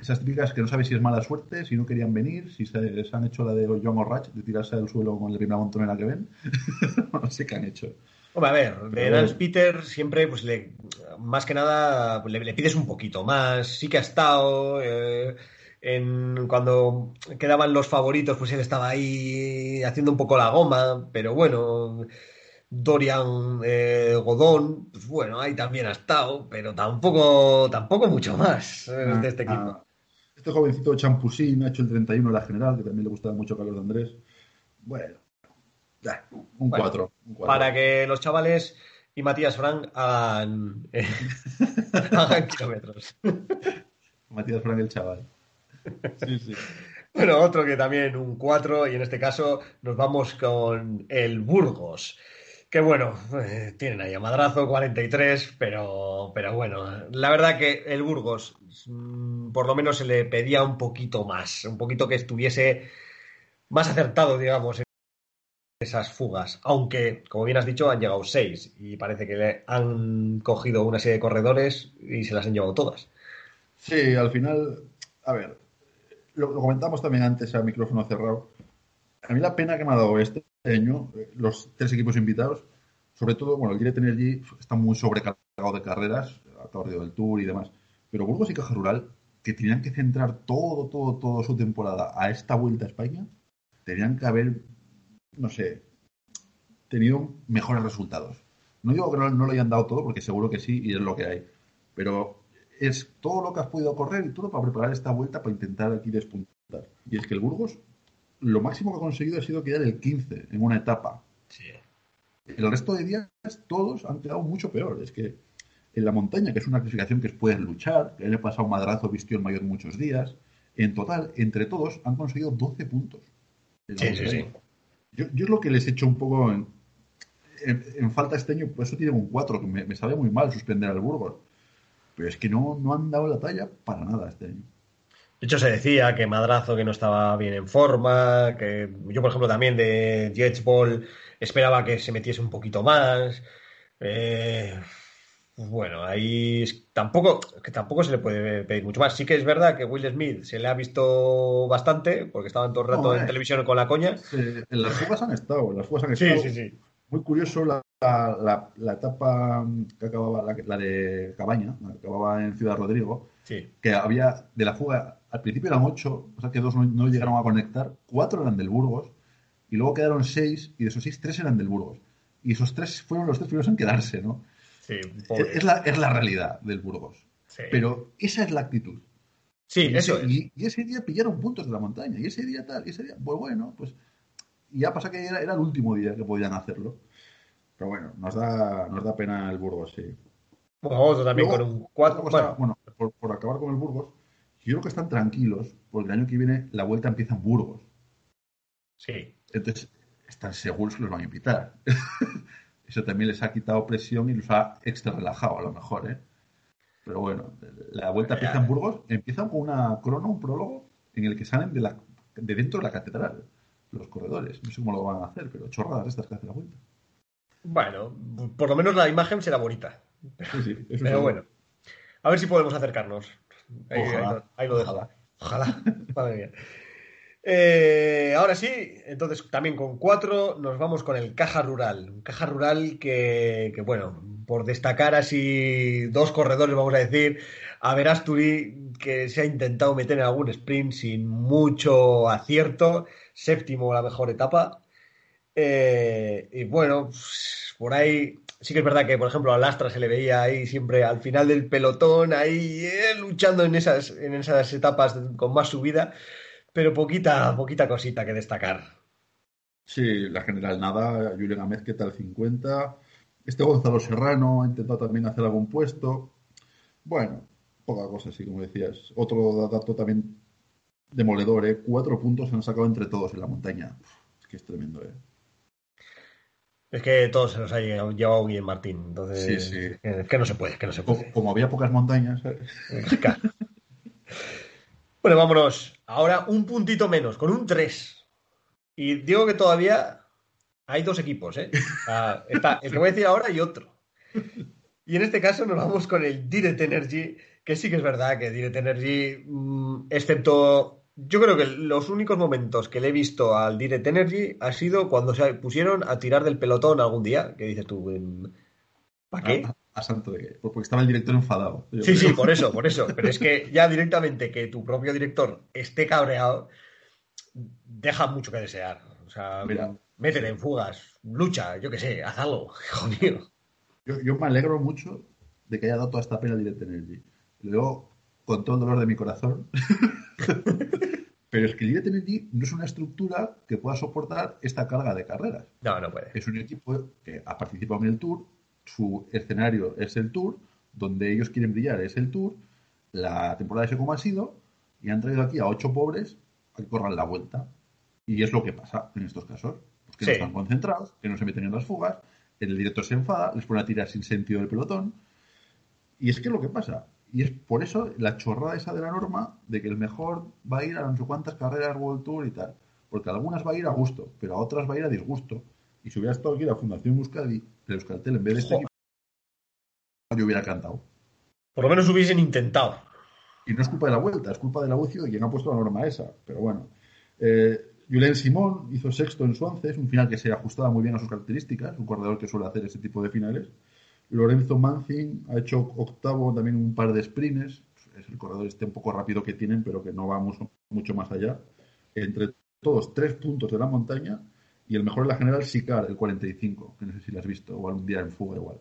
Esas típicas que no sabes si es mala suerte, si no querían venir, si se, se han hecho la de John O'Rach, de tirarse al suelo con la primera montonera que ven. no sé qué han hecho. Hombre, a ver, de Lance. Peter siempre, pues le, más que nada, le, le pides un poquito más. Sí que ha estado, eh, en, cuando quedaban los favoritos, pues él estaba ahí haciendo un poco la goma, pero bueno, Dorian eh, Godón, pues bueno, ahí también ha estado, pero tampoco, tampoco mucho más eh, de este equipo. Ah, este jovencito Champusín ha hecho el 31 en la general, que también le gustaba mucho a Carlos de Andrés. Bueno, ya, un Bueno, 4. Para que los chavales y Matías Frank hagan, eh, hagan kilómetros. Matías Frank, el chaval. Sí, sí. Bueno, otro que también un 4 y en este caso nos vamos con el Burgos. Que bueno, eh, tienen ahí a Madrazo 43, pero, pero bueno, la verdad que el Burgos mm, por lo menos se le pedía un poquito más, un poquito que estuviese más acertado, digamos, en esas fugas. Aunque, como bien has dicho, han llegado seis y parece que le han cogido una serie de corredores y se las han llevado todas. Sí, al final, a ver, lo, comentamos también antes a micrófono cerrado. A mí la pena que me ha dado este año, eh, los tres equipos invitados, sobre todo, bueno, el Direct Energy está muy sobrecargado de carreras, ha corrido del Tour y demás, pero Burgos y Caja Rural, que tenían que centrar todo, todo, toda su temporada a esta vuelta a España, tenían que haber, no sé, tenido mejores resultados. No digo que no, no lo hayan dado todo, porque seguro que sí, y es lo que hay. Pero es todo lo que has podido correr y todo para preparar esta vuelta para intentar aquí despuntar. Y es que el Burgos, lo máximo que ha conseguido ha sido quedar el 15 en una etapa. Sí. El resto de días, todos han quedado mucho peor. Es que en la montaña, que es una clasificación que pueden luchar, que el año pasado Madrazo vistió el mayor muchos días, en total, entre todos, han conseguido 12 puntos. Sí, sí, sí. Yo, yo, es lo que les he hecho un poco en, en, falta este año, por eso tienen un 4, que me, me sabe muy mal suspender al Burgos pero es que no, no han dado la talla para nada este año. De hecho, se decía que Madrazo que no estaba bien en forma, que yo, por ejemplo, también de Jets Ball esperaba que se metiese un poquito más. Eh, bueno, ahí tampoco, que tampoco se le puede pedir mucho más. Sí que es verdad que Will Smith se le ha visto bastante, porque estaban todo el rato en televisión con la coña. Sí, en las fugas han estado, en las fugas han estado. Sí, sí, sí. Muy curioso la, la, la, etapa que acababa, la, la, de Cabaña, la que acababa en Ciudad Rodrigo, sí. que había de la fuga, al principio eran ocho, o sea que dos no, no, llegaron a conectar, cuatro eran del Burgos, y luego quedaron seis, y de esos seis, tres eran del Burgos. Y esos tres fueron los tres primeros en quedarse, ¿no? Sí, es, la, es la realidad del Burgos. Sí. Pero esa es la actitud. Sí, y eso ese, es. Y, y, ese día pillaron puntos de la montaña, y ese día tal, y ese día, pues bueno, pues. Ya pasa que era, era el último día que podían hacerlo. Pero bueno, nos da, nos da pena el Burgos, sí. Bueno, otro también Luego, con un 4. Cosa, bueno, por, por, acabar con el Burgos, yo creo que están tranquilos, porque el año que viene la vuelta empieza en Burgos. Sí. Entonces, están seguros que los van a invitar. Eso también les ha quitado presión y los ha extra relajado, a lo mejor, ¿eh? Pero bueno, la vuelta empieza en Burgos, empiezan con una crono, un prólogo, en el que salen de, la, de dentro de la catedral los corredores. No sé cómo lo van a hacer, pero chorradas estas que hace la vuelta. Bueno, por lo menos la imagen será bonita. Sí, sí, Pero bueno, a ver si podemos acercarnos. Ahí, Ojalá. ahí, ahí lo dejo. Ojalá. Madre mía. Eh, ahora sí, entonces también con cuatro nos vamos con el Caja Rural. Un Caja Rural que, que, bueno, por destacar así dos corredores, vamos a decir, a Verasturi, que se ha intentado meter en algún sprint sin mucho acierto, séptimo la mejor etapa. Eh, y bueno, pues, por ahí sí que es verdad que, por ejemplo, a Lastra se le veía ahí siempre al final del pelotón, ahí eh, luchando en esas, en esas etapas con más subida, pero poquita, poquita cosita que destacar. Sí, la general nada, Julián Amez, ¿qué tal? 50. Este Gonzalo Serrano ha intentado también hacer algún puesto. Bueno, poca cosa, así como decías. Otro dato también demoledor, ¿eh? Cuatro puntos se han sacado entre todos en la montaña. Es que es tremendo, ¿eh? Es que todos se los ha llevado bien Martín, entonces sí, sí. Es que no se puede, es que no se puede. Como, como había pocas montañas. bueno, vámonos. Ahora un puntito menos, con un 3. Y digo que todavía hay dos equipos, ¿eh? Está el que voy a decir ahora y otro. Y en este caso nos vamos con el Direct Energy, que sí que es verdad que Direct Energy, mmm, excepto yo creo que los únicos momentos que le he visto al Direct Energy ha sido cuando se pusieron a tirar del pelotón algún día. ¿Qué dices tú? ¿Para qué? A, a, santo de qué? Porque estaba el director enfadado. Sí, creo. sí, por eso, por eso. Pero es que ya directamente que tu propio director esté cabreado, deja mucho que desear. O sea, Mira, métete en fugas, lucha, yo qué sé, haz algo, hijo mío. Yo, yo, me alegro mucho de que haya dado toda esta pena Direct Energy. Luego, con todo el dolor de mi corazón, pero es que el Energy no es una estructura que pueda soportar esta carga de carreras. No, no puede. Es un equipo que ha participado en el Tour, su escenario es el Tour, donde ellos quieren brillar es el Tour, la temporada es como ha sido, y han traído aquí a ocho pobres a que corran la vuelta. Y es lo que pasa en estos casos, que sí. no están concentrados, que no se meten en las fugas, el director se enfada, les pone a tirar sin sentido del pelotón. Y es que es lo que pasa. Y es por eso la chorrada esa de la norma de que el mejor va a ir a no sé cuántas carreras World Tour y tal. Porque a algunas va a ir a gusto, pero a otras va a ir a disgusto. Y si hubiera estado aquí la Fundación Euskadi, el Euskaltel, en vez de este equipo, yo hubiera cantado. Por lo menos hubiesen intentado. Y no es culpa de la vuelta, es culpa del abucio de quien ha puesto la norma esa. Pero bueno. Eh, Julen Simón hizo sexto en Swansea, es un final que se ajustaba muy bien a sus características, un corredor que suele hacer ese tipo de finales. Lorenzo Manzin ha hecho octavo también un par de sprints. Es el corredor este un poco rápido que tienen, pero que no va mucho, mucho más allá. Entre todos, tres puntos de la montaña. Y el mejor en la general, Sicar, el 45, que no sé si lo has visto, o algún día en fuga igual.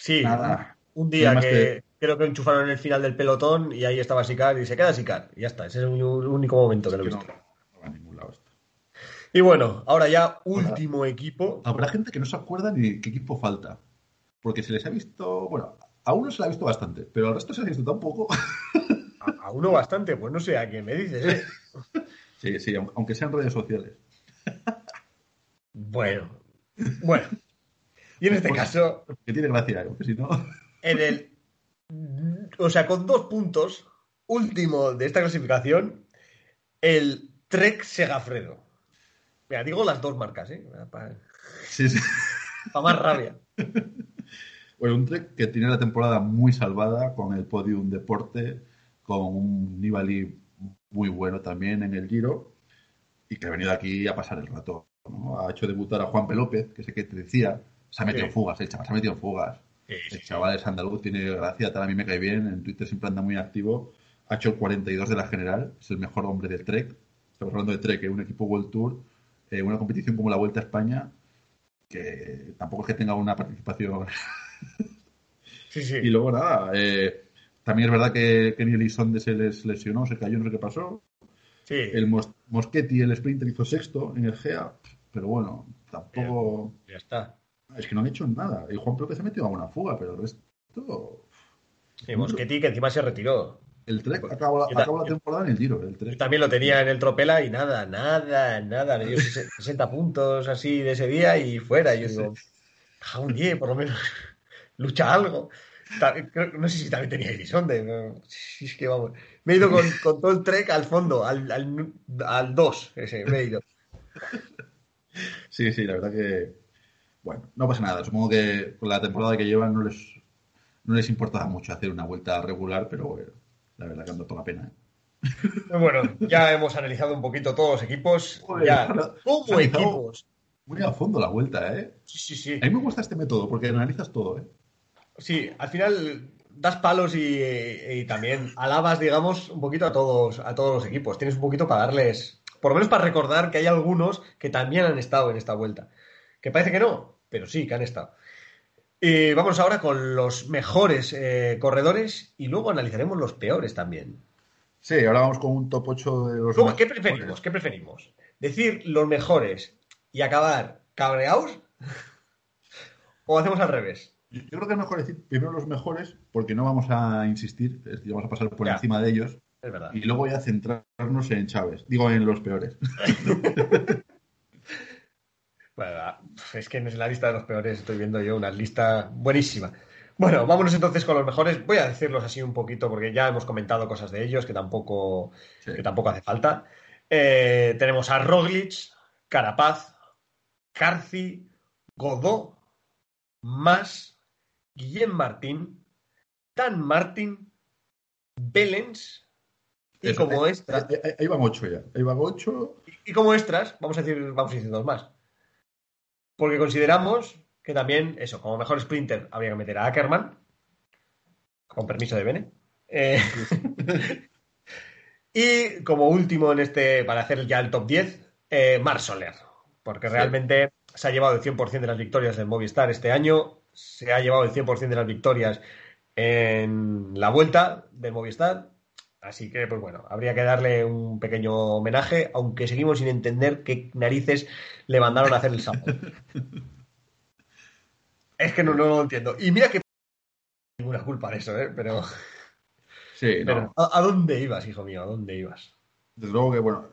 Sí, Nada. un día que, que- creo que enchufaron en el final del pelotón y ahí estaba Sicar y se queda Sicar. Y ya está, ese es el único momento que lo he visto. no va a ningún lado esto. Y bueno, ahora ya último equipo. Habrá gente que no se acuerda ni qué equipo falta. Porque se les ha visto, bueno, a uno se le ha visto bastante, pero al resto se les ha visto tan poco. A, a uno bastante, pues no sé a quién me dices, ¿eh? sí, sí, aun- aunque sean redes sociales. Bueno, bueno. Y en este Pues- caso, Que tiene gracia, ¿eh? si no. en el. O sea, con dos puntos, último de esta clasificación, el Trek Segafredo. Mira, digo las dos marcas, ¿eh? Para, Sí, sí. más rabia. Un Trek que tiene la temporada muy salvada con el podium deporte, con un Nibali muy bueno también en el Giro y que ha venido aquí a pasar el rato. ¿no? Ha hecho debutar a Juan P. López, que sé que te decía, se ha metido Sí. en fugas, el chaval se ha metido en fugas. Sí, sí, El chaval es andaluz, tiene gracia, tal, a mí me cae bien, en Twitter siempre anda muy activo. Ha hecho el 42 de la general, es el mejor hombre del Trek. Estamos hablando de Trek, ¿eh? un equipo World Tour, eh, una competición como la Vuelta a España, que tampoco es que tenga una participación. sí. sí. y luego nada, eh, también es verdad que Kenny Elizondo se les lesionó, se cayó, no sé qué pasó. Sí. El Mos- Moschetti, el sprinter, hizo sexto en el GEA, pero bueno, tampoco. Ya está. Es que no han hecho nada. Y Juan López se ha metido a una fuga, pero el resto. Y Moschetti, que encima se retiró. El Trek acabó, la- acabó temporada en el Giro. El Yo Trek. también lo tenía en el Tropela y nada, nada, nada. Le dio 60 puntos así de ese día y fuera. Y yo digo, "Ja, un día, por lo menos, lucha algo. No sé si también tenía Irisonde. ¿no? Si es que vamos. Me he ido con, con todo el trek al fondo, al, al, al 2. Ese, me he ido. Sí, sí, la verdad que. Bueno, no pasa nada. Supongo que con la temporada que llevan no les, no les importaba mucho hacer una vuelta regular, pero bueno, la verdad que anda toda la pena. ¿eh? Bueno, ya hemos analizado un poquito todos los equipos. Ya, equipos. Muy a fondo la vuelta, ¿eh? Sí, sí, sí. A mí me gusta este método porque analizas todo, ¿eh? Sí, al final das palos y, y también alabas, digamos, un poquito a todos, a todos los equipos. Tienes un poquito para darles, por lo menos para recordar que hay algunos que también han estado en esta vuelta. Que parece que no, pero sí que han estado. Y vamos ahora con los mejores eh, corredores y luego analizaremos los peores también. Sí, ahora vamos con un top 8 de los ¿Qué preferimos? ¿Qué preferimos? ¿Decir los mejores y acabar cabreados? ¿O hacemos al revés? Yo yo creo que es mejor decir primero los mejores porque no vamos a insistir, es decir, vamos a pasar por Ya. encima de ellos Es verdad. y luego ya centrarnos en Chávez, digo en los peores. Bueno, es que en la lista de los peores estoy viendo yo una lista buenísima. Bueno, vámonos entonces con los mejores. Voy a decirlos así un poquito porque ya hemos comentado cosas de ellos que tampoco, Sí. que tampoco hace falta. Eh, tenemos a Roglic, Carapaz, Carci, Godó, Mas, Guillem Martín, Dan Martín, Belens y Eso, como eh, extra, Ahí, ahí- van 8 ya, ahí van 8. y como extras, vamos a decir, vamos a decir dos más. Porque consideramos que también, eso, como mejor sprinter habría que meter a Ackerman, con permiso de Bene. Eh, y como último en este, para hacer ya el top 10, eh, Mar Soler. Porque Sí. realmente se ha llevado el 100% de las victorias del Movistar este año, se ha llevado el 100% de las victorias en la vuelta del Movistar. Así que, pues bueno, habría que darle un pequeño homenaje, aunque seguimos sin entender qué narices le mandaron a hacer el sábado. es que no, no lo entiendo. Y mira que ninguna culpa de eso, ¿eh? Pero, Sí, no. pero ¿a, a dónde ibas, hijo mío? ¿A dónde ibas? Desde luego que, bueno,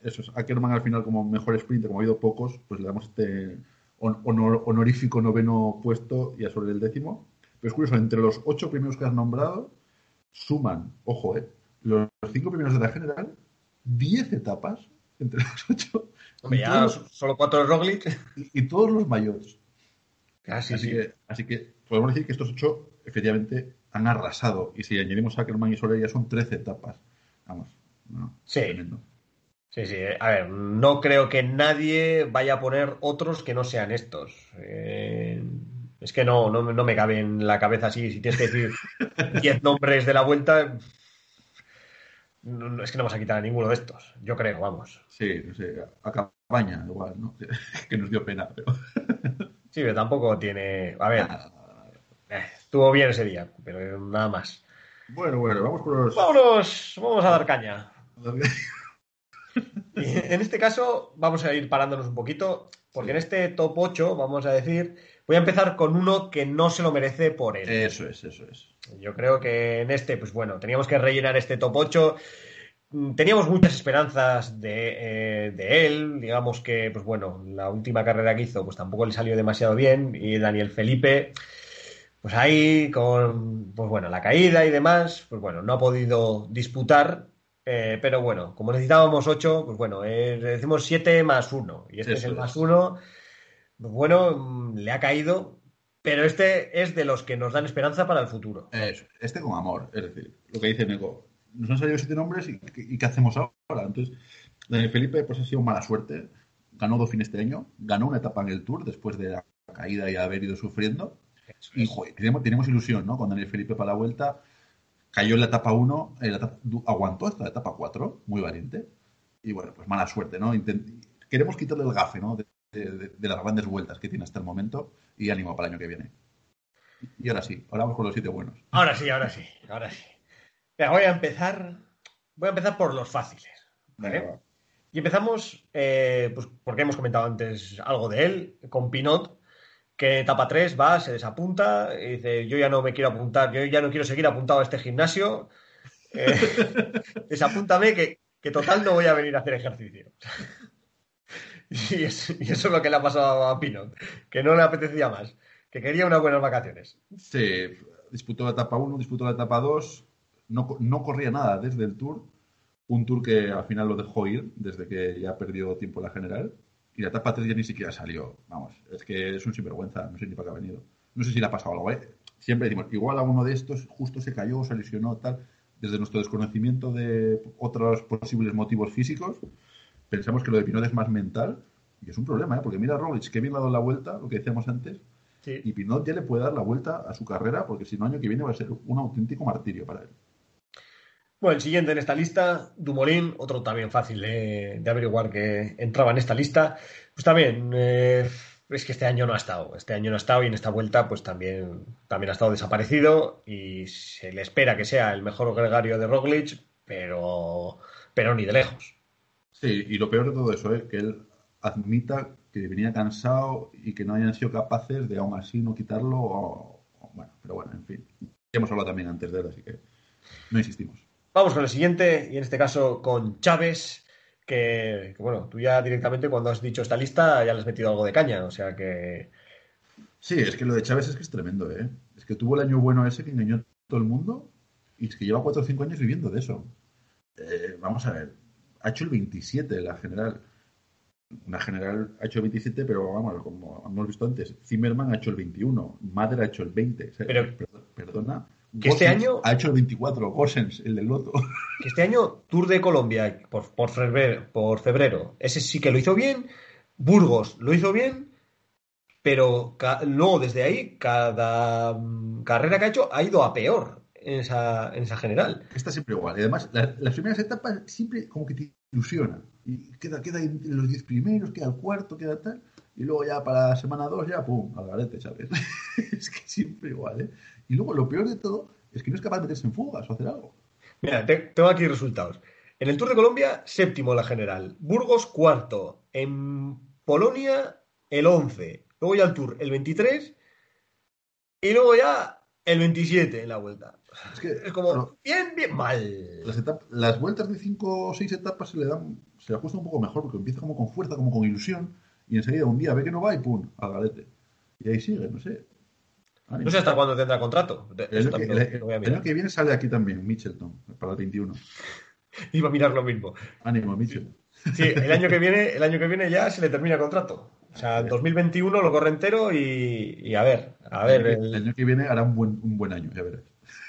eso es. Ackerman al final como mejor sprinter, como ha habido pocos, pues le damos este honorífico noveno puesto y a sobre el décimo. Pero es curioso, entre los ocho primeros que has nombrado, suman, ojo, eh, los cinco primeros de la general, diez etapas entre los ocho. Hombre, ya solo cuatro de Roglic. Y, todos los mayores. Ah, así, Que, así que podemos decir que estos ocho efectivamente han arrasado. Y si añadimos a Ackerman y Soler ya son trece etapas. Vamos, sí. Sí, sí. A ver, no creo que nadie vaya a poner otros que no sean estos. Eh, es que no, no, no, me cabe en la cabeza así. Si tienes que decir 10 nombres de la vuelta, es que no vas a quitar a ninguno de estos. Yo creo, vamos. Sí, no sé. A campaña, igual, ¿no? que nos dio pena, pero. sí, pero tampoco tiene. A ver. Eh, estuvo bien ese día, pero nada más. Bueno, bueno, vamos por los. Vámonos, vamos a dar caña. en este caso, vamos a ir parándonos un poquito, porque en este top 8, vamos a decir, voy a empezar con uno que no se lo merece por él. Eso es, eso es. Yo creo que en este, pues bueno, teníamos que rellenar este top 8. Mm, teníamos muchas esperanzas de, eh, de, él, digamos que, pues bueno, la última carrera que hizo, pues tampoco le salió demasiado bien, y Daniel Felipe, pues ahí con, pues bueno, la caída y demás, pues bueno, no ha podido disputar, eh, pero bueno, como necesitábamos 8, pues bueno, eh, decimos 7 más 1. Y este es el más 1. Pues bueno, mm, le ha caído, pero este es de los que nos dan esperanza para el futuro. este con amor, es decir, lo que dice Neko. Nos han salido siete nombres y, ¿qué hacemos ahora? Entonces, Daniel Felipe pues ha sido mala suerte. Ganó dos fines este año, ganó una etapa en el Tour después de la caída y haber ido sufriendo. Y joder, tenemos, tenemos ilusión, ¿no? Con Daniel Felipe para la vuelta cayó en la etapa 1, aguantó hasta la etapa 4, muy valiente. Y bueno, pues mala suerte, ¿no? queremos quitarle el gafe, ¿no? De, las grandes vueltas que tiene hasta el momento y ánimo para el año que viene. Y ahora sí, ahora vamos con los siete buenos. Ahora sí, ahora sí, ahora sí. voy a empezar, voy a empezar por los fáciles. y empezamos, eh, pues porque hemos comentado antes algo de él, con Pinot, que etapa 3 va, se desapunta y dice, yo ya no me quiero apuntar, yo ya no quiero seguir apuntado a este gimnasio, eh, desapúntame que, que, total no voy a venir a hacer ejercicio. y, eso es lo que le ha pasado a Pinot, que no le apetecía más, que quería unas buenas vacaciones. Sí, disputó la etapa 1, disputó la etapa 2, no, no corría nada desde el Tour, un Tour que al final lo dejó ir desde que ya perdió tiempo la general y la etapa 3 ya ni siquiera salió. Vamos, es que es un sinvergüenza, no sé ni para qué ha venido. No sé si le ha pasado algo, ¿eh? Siempre decimos, igual a uno de estos justo se cayó, se lesionó, tal. Desde nuestro desconocimiento de otros posibles motivos físicos, pensamos que lo de Pinot es más mental y es un problema, ¿eh? Porque mira Roglic, que bien le ha dado la vuelta, lo que decíamos antes, y Pinot ya le puede dar la vuelta a su carrera porque si no, año que viene va a ser un auténtico martirio para él. Bueno, el siguiente en esta lista, Dumoulin, otro también fácil de, averiguar que entraba en esta lista. Pues también, eh, es que este año no ha estado. Este año no ha estado y en esta vuelta, pues también, también ha estado desaparecido y se le espera que sea el mejor gregario de Roglic, pero, pero ni de lejos. Sí, y lo peor de todo eso es que él admita que venía cansado y que no hayan sido capaces de aún así no quitarlo. bueno, pero bueno, en fin. Hemos hablado también antes de él, así que no insistimos. Vamos con el siguiente, y en este caso con Chávez, que, bueno, tú ya directamente cuando has dicho esta lista ya le has metido algo de caña, o sea que... Sí, es que lo de Chávez es que es tremendo, ¿eh? Es que tuvo el año bueno ese que engañó todo el mundo y es que lleva 4 o 5 años viviendo de eso. Eh, vamos a ver, ha hecho el 27 la general. Una general ha hecho el 27, pero vamos, como hemos visto antes, Zimmerman ha hecho el 21, Madre ha hecho el 20. pero, perdona, que este año ha hecho el 24, Gosens, el del Loto. Que este año Tour de Colombia por, por, febrero, por febrero, ese sí que lo hizo bien. Burgos lo hizo bien, pero luego desde ahí cada mm, carrera que ha hecho ha ido a peor en esa, en esa general. Está siempre igual. Y además, las primeras etapas siempre como que te ilusiona. Y queda, queda en los 10 primeros, queda el cuarto, queda tal. Y luego ya para la semana 2 ya, pum, al garete, ¿sabes? es que siempre igual, ¿eh? Y luego lo peor de todo es que no es capaz de meterse en fugas o hacer algo. Mira, tengo aquí resultados. En el Tour de Colombia, séptimo la general. Burgos, cuarto. En Polonia, el 11. Luego ya el Tour, el 23. Y luego ya el 27 en la vuelta. Es, que, es como bien, bien mal. Las, vueltas de 5 o 6 etapas se le dan, se le ajustan un poco mejor porque empieza como con fuerza, como con ilusión. Y enseguida un día ve que no va y pum, al galete. Y ahí sigue, no sé. No sé hasta cuándo tendrá contrato. El, año que viene sale aquí también, Mitchelton, para el 21. Iba a mirar lo mismo. Ánimo, Mitchell. Sí, el año que viene, el año que viene ya se le termina el contrato. O sea, en 2021 lo corre entero y, a ver, a ver. El, año que viene hará un buen, un buen año, ya verás.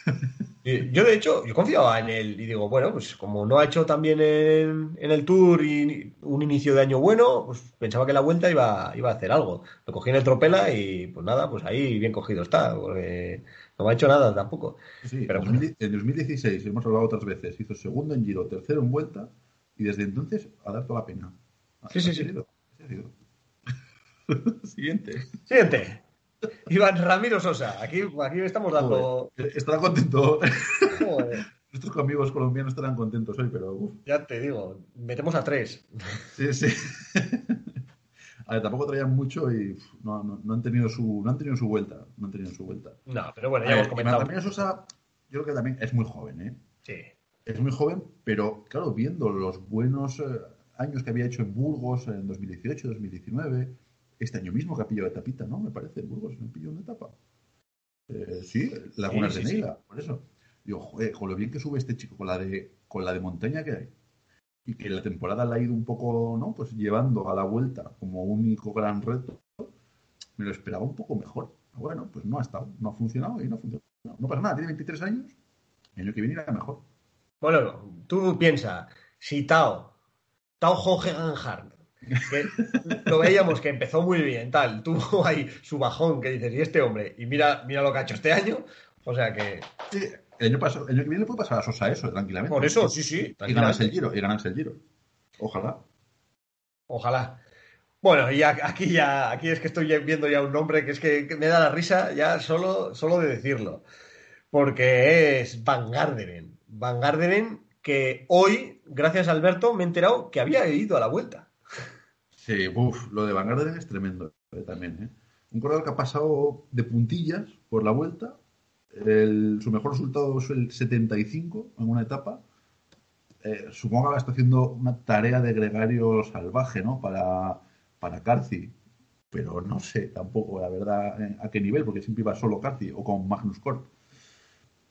Yo, de hecho, yo confiaba en él y digo, bueno, pues como no ha hecho también en, en el Tour y un inicio de año bueno, pues pensaba que la vuelta iba, iba a hacer algo. Lo cogí en el Tropela y pues nada, pues ahí bien cogido está, porque no me ha hecho nada tampoco. Sí, Pero, en, 2016, hemos hablado otras veces, hizo segundo en Giro, tercero en vuelta y desde entonces ha dado toda la pena. Sí, sí, sí. Siguiente. Siguiente. Iván Ramiro Sosa. Aquí, aquí estamos dando. estará contento. Nuestros amigos colombianos estarán contentos hoy, pero. Ya te digo, metemos a tres. Sí, sí. A ver, tampoco traían mucho y no, no, han tenido su, no han tenido su vuelta. No han tenido su vuelta. No, pero bueno, ya hemos comentado. También Sosa, yo creo que también es muy joven, ¿eh? Sí. Es muy joven, pero claro, viendo los buenos eh, años que había hecho en Burgos en 2018, 2019 este año mismo que ha pillado etapita, ¿no? Me parece, Burgos me pilló una etapa. Eh, sí, Lagunas de Neila, por eso. Digo, joder, con lo bien que sube este chico, con la de, con la de montaña que hay, y que la temporada la ha ido un poco, ¿no? Pues llevando a la vuelta como único gran reto, me lo esperaba un poco mejor. Bueno, pues no ha estado, no ha funcionado y no ha funcionado. No pasa nada, tiene 23 años, el año que viene irá mejor. Bueno, tú piensa, si Tao, Tao Hohenhardt, que lo veíamos que empezó muy bien, tal, tuvo ahí su bajón que dices, y este hombre, y mira, mira lo que ha hecho este año, o sea que... Sí, el año, pasado, el año que viene puede pasar a Sosa eso, tranquilamente. Por eso, sí, sí. Y ganarse el giro, y ganarse el giro. Ojalá. Ojalá. Bueno, y aquí ya, aquí es que estoy viendo ya un nombre que es que, me da la risa ya solo, solo de decirlo. Porque es Van Garderen. Van Garderen que hoy, gracias a Alberto, me he enterado que había ido a la vuelta. Sí, uff, lo de Van Garderen es tremendo eh, también. ¿eh? Un corredor que ha pasado de puntillas por la vuelta. su mejor resultado es el 75 en una etapa. Eh, supongo que está haciendo una tarea de gregario salvaje, ¿no? Para, para Carci. Pero no sé tampoco, la verdad, eh, a qué nivel, porque siempre iba solo Carci o con Magnus Corp.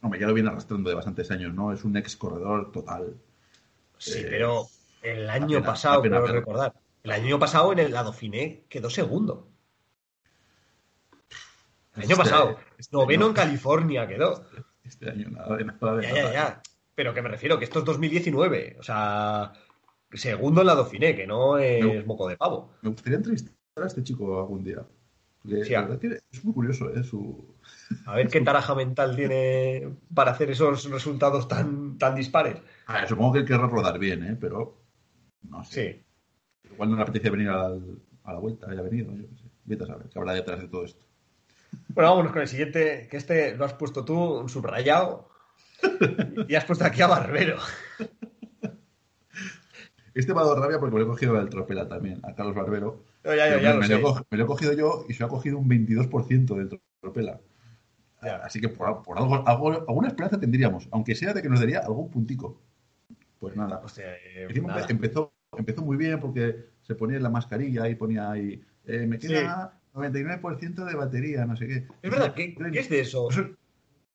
Hombre, ya lo viene arrastrando de bastantes años, ¿no? Es un ex corredor total. Sí, pero el año pasado, quiero recordar, el año pasado en el lado Finé quedó segundo. El año este pasado. Este noveno en California quedó. Este año nada de nada. ya, ya, ya. Pero que me refiero que esto es 2019. O sea, segundo en la Dauphiné, que no es moco de pavo. Me gustaría entrevistar a este chico algún día. es muy curioso, ¿eh? Su... A ver qué taraja mental tiene para hacer esos resultados tan, tan dispares. supongo que querrá rodar bien, ¿eh? Pero no sé. Sí. Igual no le apetece venir a la vuelta, haya venido, yo qué sé. Vete a saber qué habrá detrás de todo esto. Bueno, vámonos con el siguiente, que este lo has puesto tú, un subrayado, y has puesto aquí a Barbero. Este me ha dado rabia porque me lo he cogido del Tropela también, a Carlos Barbero. me, lo he cogido yo y se ha cogido un 22% del Tropela. Así que por, algo, alguna esperanza tendríamos, aunque sea de que nos daría algún puntico. Pues nada. Eh, empezó empezó muy bien porque se ponía la mascarilla y ponía ahí, eh, me queda 99% de batería, no sé qué. Es verdad, ¿qué, es de eso?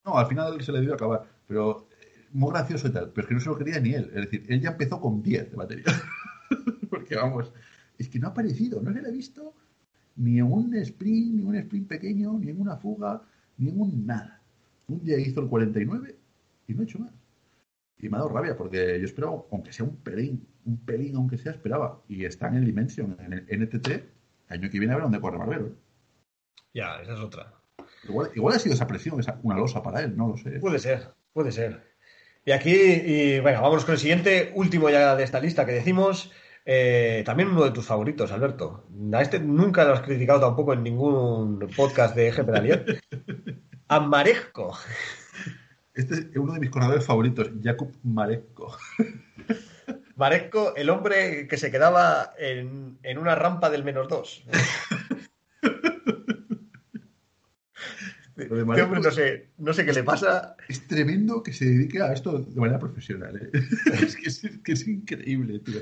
No, al final se le dio a acabar, pero eh, muy gracioso y tal, pero es que no se lo quería ni él, es decir, él ya empezó con 10 de batería. porque vamos, es que no ha aparecido, no se le ha visto ni en un sprint, ni un sprint pequeño, ni en una fuga, ni en un nada. Un día hizo el 49 y no ha hecho más. Y me ha dado rabia porque yo esperaba, aunque sea un pelín, un pelín, aunque sea, esperaba. Y está en el Dimension, en el NTT, el año que viene a ver dónde corre Barbero. ¿eh? Ya, esa es otra. Igual, ha sido esa presión, esa, una losa para él, no lo sé. Puede ser, puede ser. Y aquí, y bueno, vamos con el siguiente, último ya de esta lista que decimos. Eh, también uno de tus favoritos, Alberto. A este nunca lo has criticado tampoco en ningún podcast de Eje Pedalier. Amarezco. Este es uno de mis corredores favoritos, Jakub Marezko. Marezco, el hombre que se quedaba en, una rampa del menos dos. no sé, no sé qué le pasa. Es tremendo que se dedique a esto de manera profesional. ¿eh? es, que es, increíble, tío.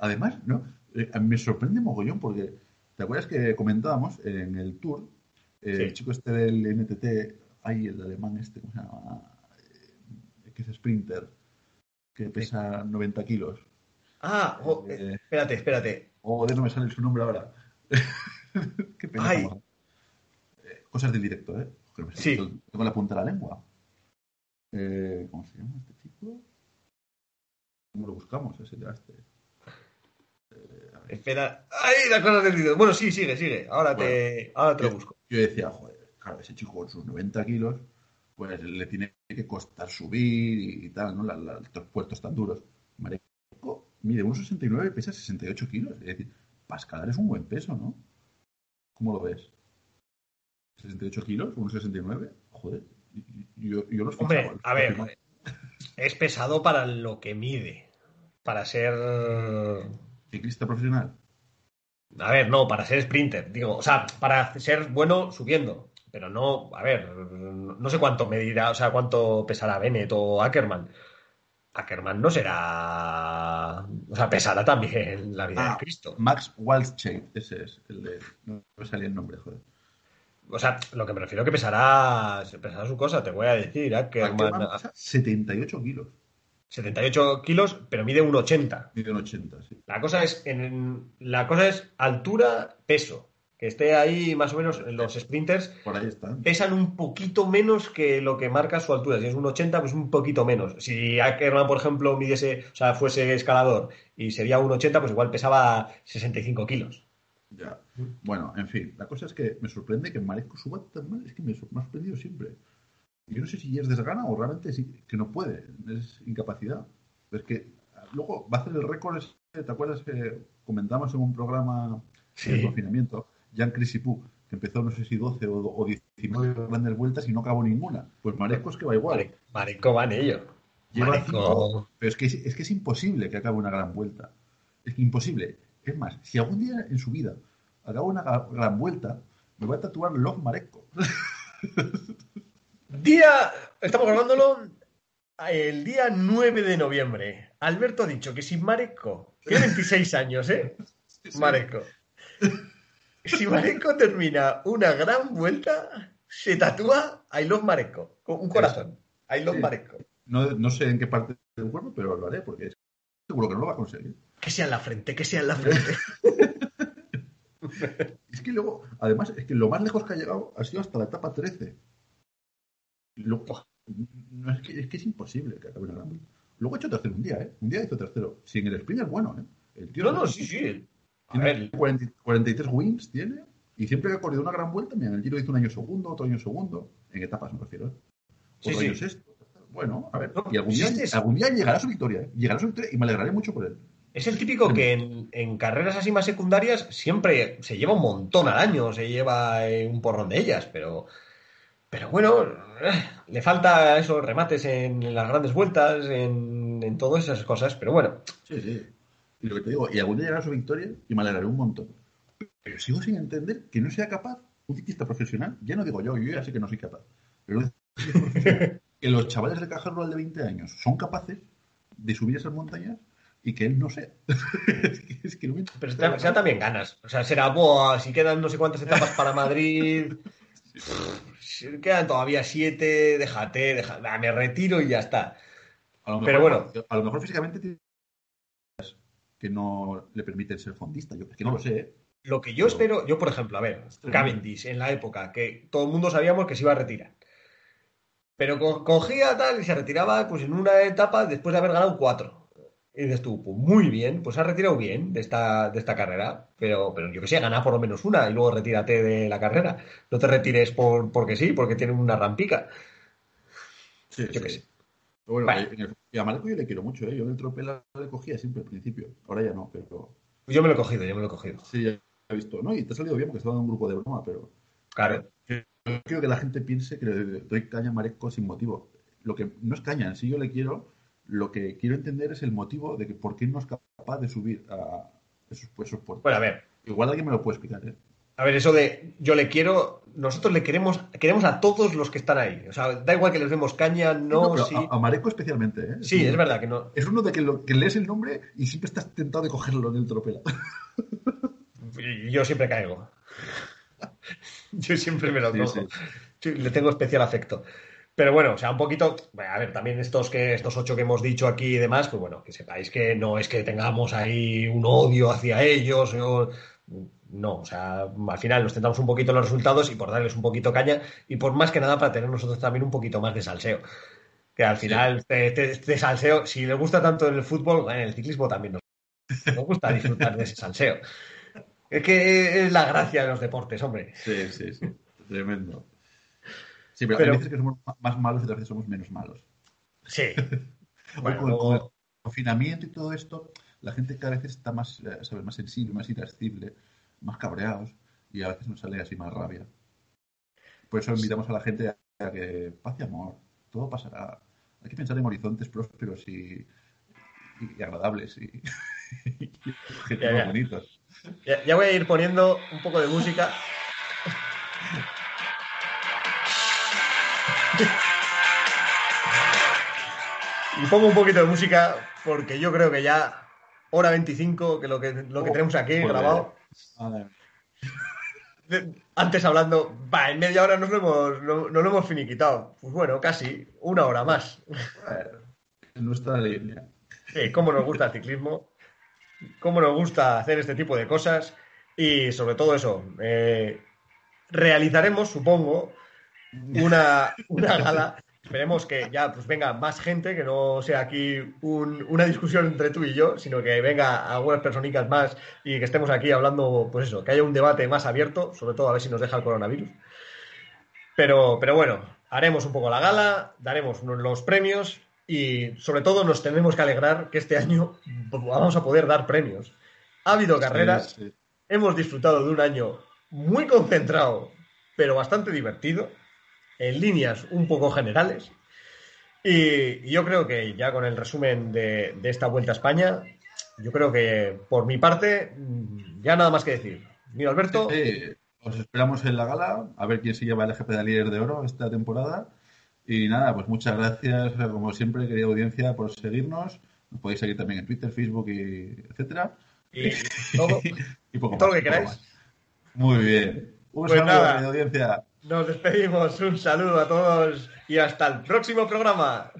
Además, ¿no? Eh, me sorprende mogollón porque ¿Te acuerdas que comentábamos en el tour? eh, Sí. El chico este del NTT, ay, el alemán este, ¿cómo se llama? Eh, Que es sprinter, que pesa 90 kilos. Ah, eh, Eh, espérate, espérate. O de no me sale su nombre ahora. Qué pena. Ay. Eh, cosas del directo, ¿eh? Que Sí. Tengo la punta de la lengua. Eh, ¿Cómo se llama este chico? ¿Cómo lo buscamos? Ese ya este. Espera. ¡Ay, las cosas del vídeo! Bueno, sí, sigue, sigue. Ahora te, ahora te lo busco. Yo decía, joder, claro, ese chico con sus 90 kilos, pues le tiene que costar subir y, tal, ¿no? La- la- estos puertos tan duros. Mareco mide 1,69 y pesa 68 kilos. Es decir, para escalar es un buen peso, ¿no? ¿Cómo lo ves? 68 kilos, 1,69. Joder, yo, yo los Hombre, fichaba. a ver, es pesado para lo que mide. Para ser. Ciclista profesional. A ver, no, para ser sprinter, digo. O sea, para ser bueno subiendo. Pero no, a ver, no sé cuánto medirá, o sea, cuánto pesará Bennett o Ackerman. Ackerman no será. O sea, pesará también la vida Ah, de Cristo. Max Walscheid, ese es, el de. No me salía el nombre, joder. O sea, lo que me refiero que pesará, pesará su cosa, te voy a decir. Ackerman, Ackerman pesa 78 kilos. 78 kilos, pero mide 1,80. Mide un 80, sí. La cosa es, en, la cosa es altura, peso. Que esté ahí más o menos en los sprinters. Por ahí están. Pesan un poquito menos que lo que marca su altura. Si es un 80, pues un poquito menos. Si Ackerman, por ejemplo, midiese, o sea, fuese escalador y sería un 80, pues igual pesaba 65 kilos. Ya. Bueno, en fin, la cosa es que me sorprende que Maresco suba tan mal. Es que me, ha sorprendido siempre. Yo no sé si es desgana o realmente sí, que no puede. Es incapacidad. Es que luego va a hacer el récord. ¿Te acuerdas que comentamos en un programa Sí. de confinamiento? Jan Crisipú, que empezó no sé si 12 o, o 19 grandes vueltas y no acabó ninguna. Pues Maresco es que va igual. Mare- Mareco va en ello. Lleva cinco, pero es que es, que es imposible que acabe una gran vuelta. Es que imposible. Es más, si algún día en su vida acaba una gran vuelta, me voy a tatuar Love Mareco. Día, estamos grabándolo el día 9 de noviembre. Alberto ha dicho que si Mareco, tiene 26 años, ¿eh? Mareco. Si Mareco termina una gran vuelta, se tatúa I love Mareco, con un corazón. I love Sí. Mareco. No, no sé en qué parte del cuerpo, pero lo haré porque es- seguro que no lo va a conseguir. Que sea en la frente, que sea en la frente. Es que luego, además, es que lo más lejos que ha llegado ha sido hasta la etapa 13. Y luego- no, es, que, es que es imposible que acabe una gran vuelta. Luego ha hecho tercero un día, ¿eh? Un día hizo tercero. Sin el sprint es bueno, ¿eh? El tío No, no, sí, sí. Tiene ver, 40 43 wins, tiene. Y siempre ha corrido una gran vuelta, mira, en el Giro hizo un año segundo, otro año segundo. En etapas me refiero. ¿eh? Sí, Otro sí. año sexto. Bueno, a ver. No, y algún sí, día, sí, sí. algún día llegará su victoria. ¿eh? Llegará su victoria y me alegraré mucho por él. es el típico que en, en carreras así más secundarias siempre se lleva un montón al año, se lleva eh, un porrón de ellas, pero, pero bueno, eh, le falta esos remates en las grandes vueltas, en, en todas esas cosas, pero bueno, Sí, sí. Y lo que te digo, y algún día llegará su victoria y me alegraré un montón. Pero sigo sin entender que no sea capaz un ciclista profesional. Ya no digo yo, yo ya sé que no soy capaz. Pero que los chavales de caja rural de 20 años son capaces de subir esas montañas y que él no sea. es que, es que no me pero será, será también ganas. O sea, será, "Buah, si quedan no sé cuántas etapas para Madrid, si quedan todavía siete, déjate, déjate, me retiro y ya está. A lo Pero bueno. A lo mejor físicamente tiene que no le permiten ser fondista. Yo es que no lo sé. ¿eh? Lo que yo espero, yo por ejemplo, a ver, Cavendish en la época que todo el mundo sabíamos que se iba a retirar. Pero co- cogía tal y se retiraba pues en una etapa después de haber ganado cuatro. Y dices tú, pues muy bien, pues ha retirado bien de esta, de esta carrera. Pero, pero yo que sé, gana por lo menos una y luego retírate de la carrera. No te retires por, porque sí, porque tiene una rampica. Sí, Yo qué sé. Pero bueno, Vale. en el- y a Marco yo le quiero mucho. ¿eh? Yo en el tropela le cogía siempre al principio. Ahora ya no, pero yo me lo he cogido, yo me lo he cogido. sí, ya he visto. No, y te ha salido bien porque estaba en un grupo de broma, pero Claro. yo quiero que la gente piense que le doy caña a Mareco sin motivo. Lo que no es caña, sí yo le quiero. Lo que quiero entender es el motivo de que por qué no es capaz de subir a esos, esos puertos. Bueno, a ver, Igual alguien me lo puede explicar, ¿eh? A ver, eso de yo le quiero, nosotros le queremos, queremos a todos los que están ahí. O sea, da igual que les demos caña, no, pero sí. a, a Mareco especialmente, ¿eh? Sí, es verdad que no. Es uno de que, lo- que lees el nombre y siempre estás tentado de cogerlo en el tropela. yo siempre caigo. yo siempre me lo toco. le tengo especial afecto. Pero bueno, o sea, un poquito, a ver, también estos que estos ocho que hemos dicho aquí y demás, pues bueno, que sepáis que no es que tengamos ahí un odio hacia ellos, no, o sea, al final nos centramos un poquito los resultados y por darles un poquito caña y por más que nada para tener nosotros también un poquito más de salseo. Que al final este, este, salseo, si le gusta tanto el fútbol, en el ciclismo también nos, nos gusta disfrutar de ese salseo. Es que es la gracia de los deportes, hombre. Sí, sí, sí. Tremendo. Sí, pero, hay veces que somos más malos y otras veces somos menos malos. Sí. con, el confinamiento y todo esto, la gente cada vez está más, eh, ¿sabes? más sensible, más irascible, más cabreados y a veces nos sale así más rabia. Por eso invitamos a la gente a que paz y amor, todo pasará. Hay que pensar en horizontes prósperos y, agradables y, objetivos bonitos. ya voy a ir poniendo un poco de música. Y pongo un poquito de música porque yo creo que ya hora 25, que lo que, lo que oh, tenemos aquí grabado. Antes hablando, va, en media hora nos lo hemos, no, lo hemos finiquitado. Pues bueno, casi una hora más. En nuestra línea. Sí, cómo nos gusta el ciclismo, cómo nos gusta hacer este tipo de cosas y sobre todo eso, eh, realizaremos, supongo, una, una gala Esperemos que ya pues venga más gente, que no sea aquí una discusión entre tú y yo, sino que venga algunas personicas más y que estemos aquí hablando, pues eso, que haya un debate más abierto, sobre todo a ver si nos deja el coronavirus. Pero, pero bueno, haremos un poco la gala, daremos los premios y sobre todo nos tenemos que alegrar que este año vamos a poder dar premios. Ha habido carreras, hemos disfrutado de un año muy concentrado, pero bastante divertido en líneas un poco generales. Y, yo creo que ya con el resumen de, esta vuelta a España, yo creo que por mi parte, ya nada más que decir. Mira, Alberto. os esperamos en la gala, a ver quién se lleva el GP de líder de oro esta temporada. Y nada, pues muchas gracias, como siempre, querida audiencia, por seguirnos. Nos podéis seguir también en Twitter, Facebook, y etcétera. Y todo, todo lo que queráis. Muy bien. Un pues saludo, nada. audiencia. Nos despedimos, un saludo a todos y hasta el próximo programa.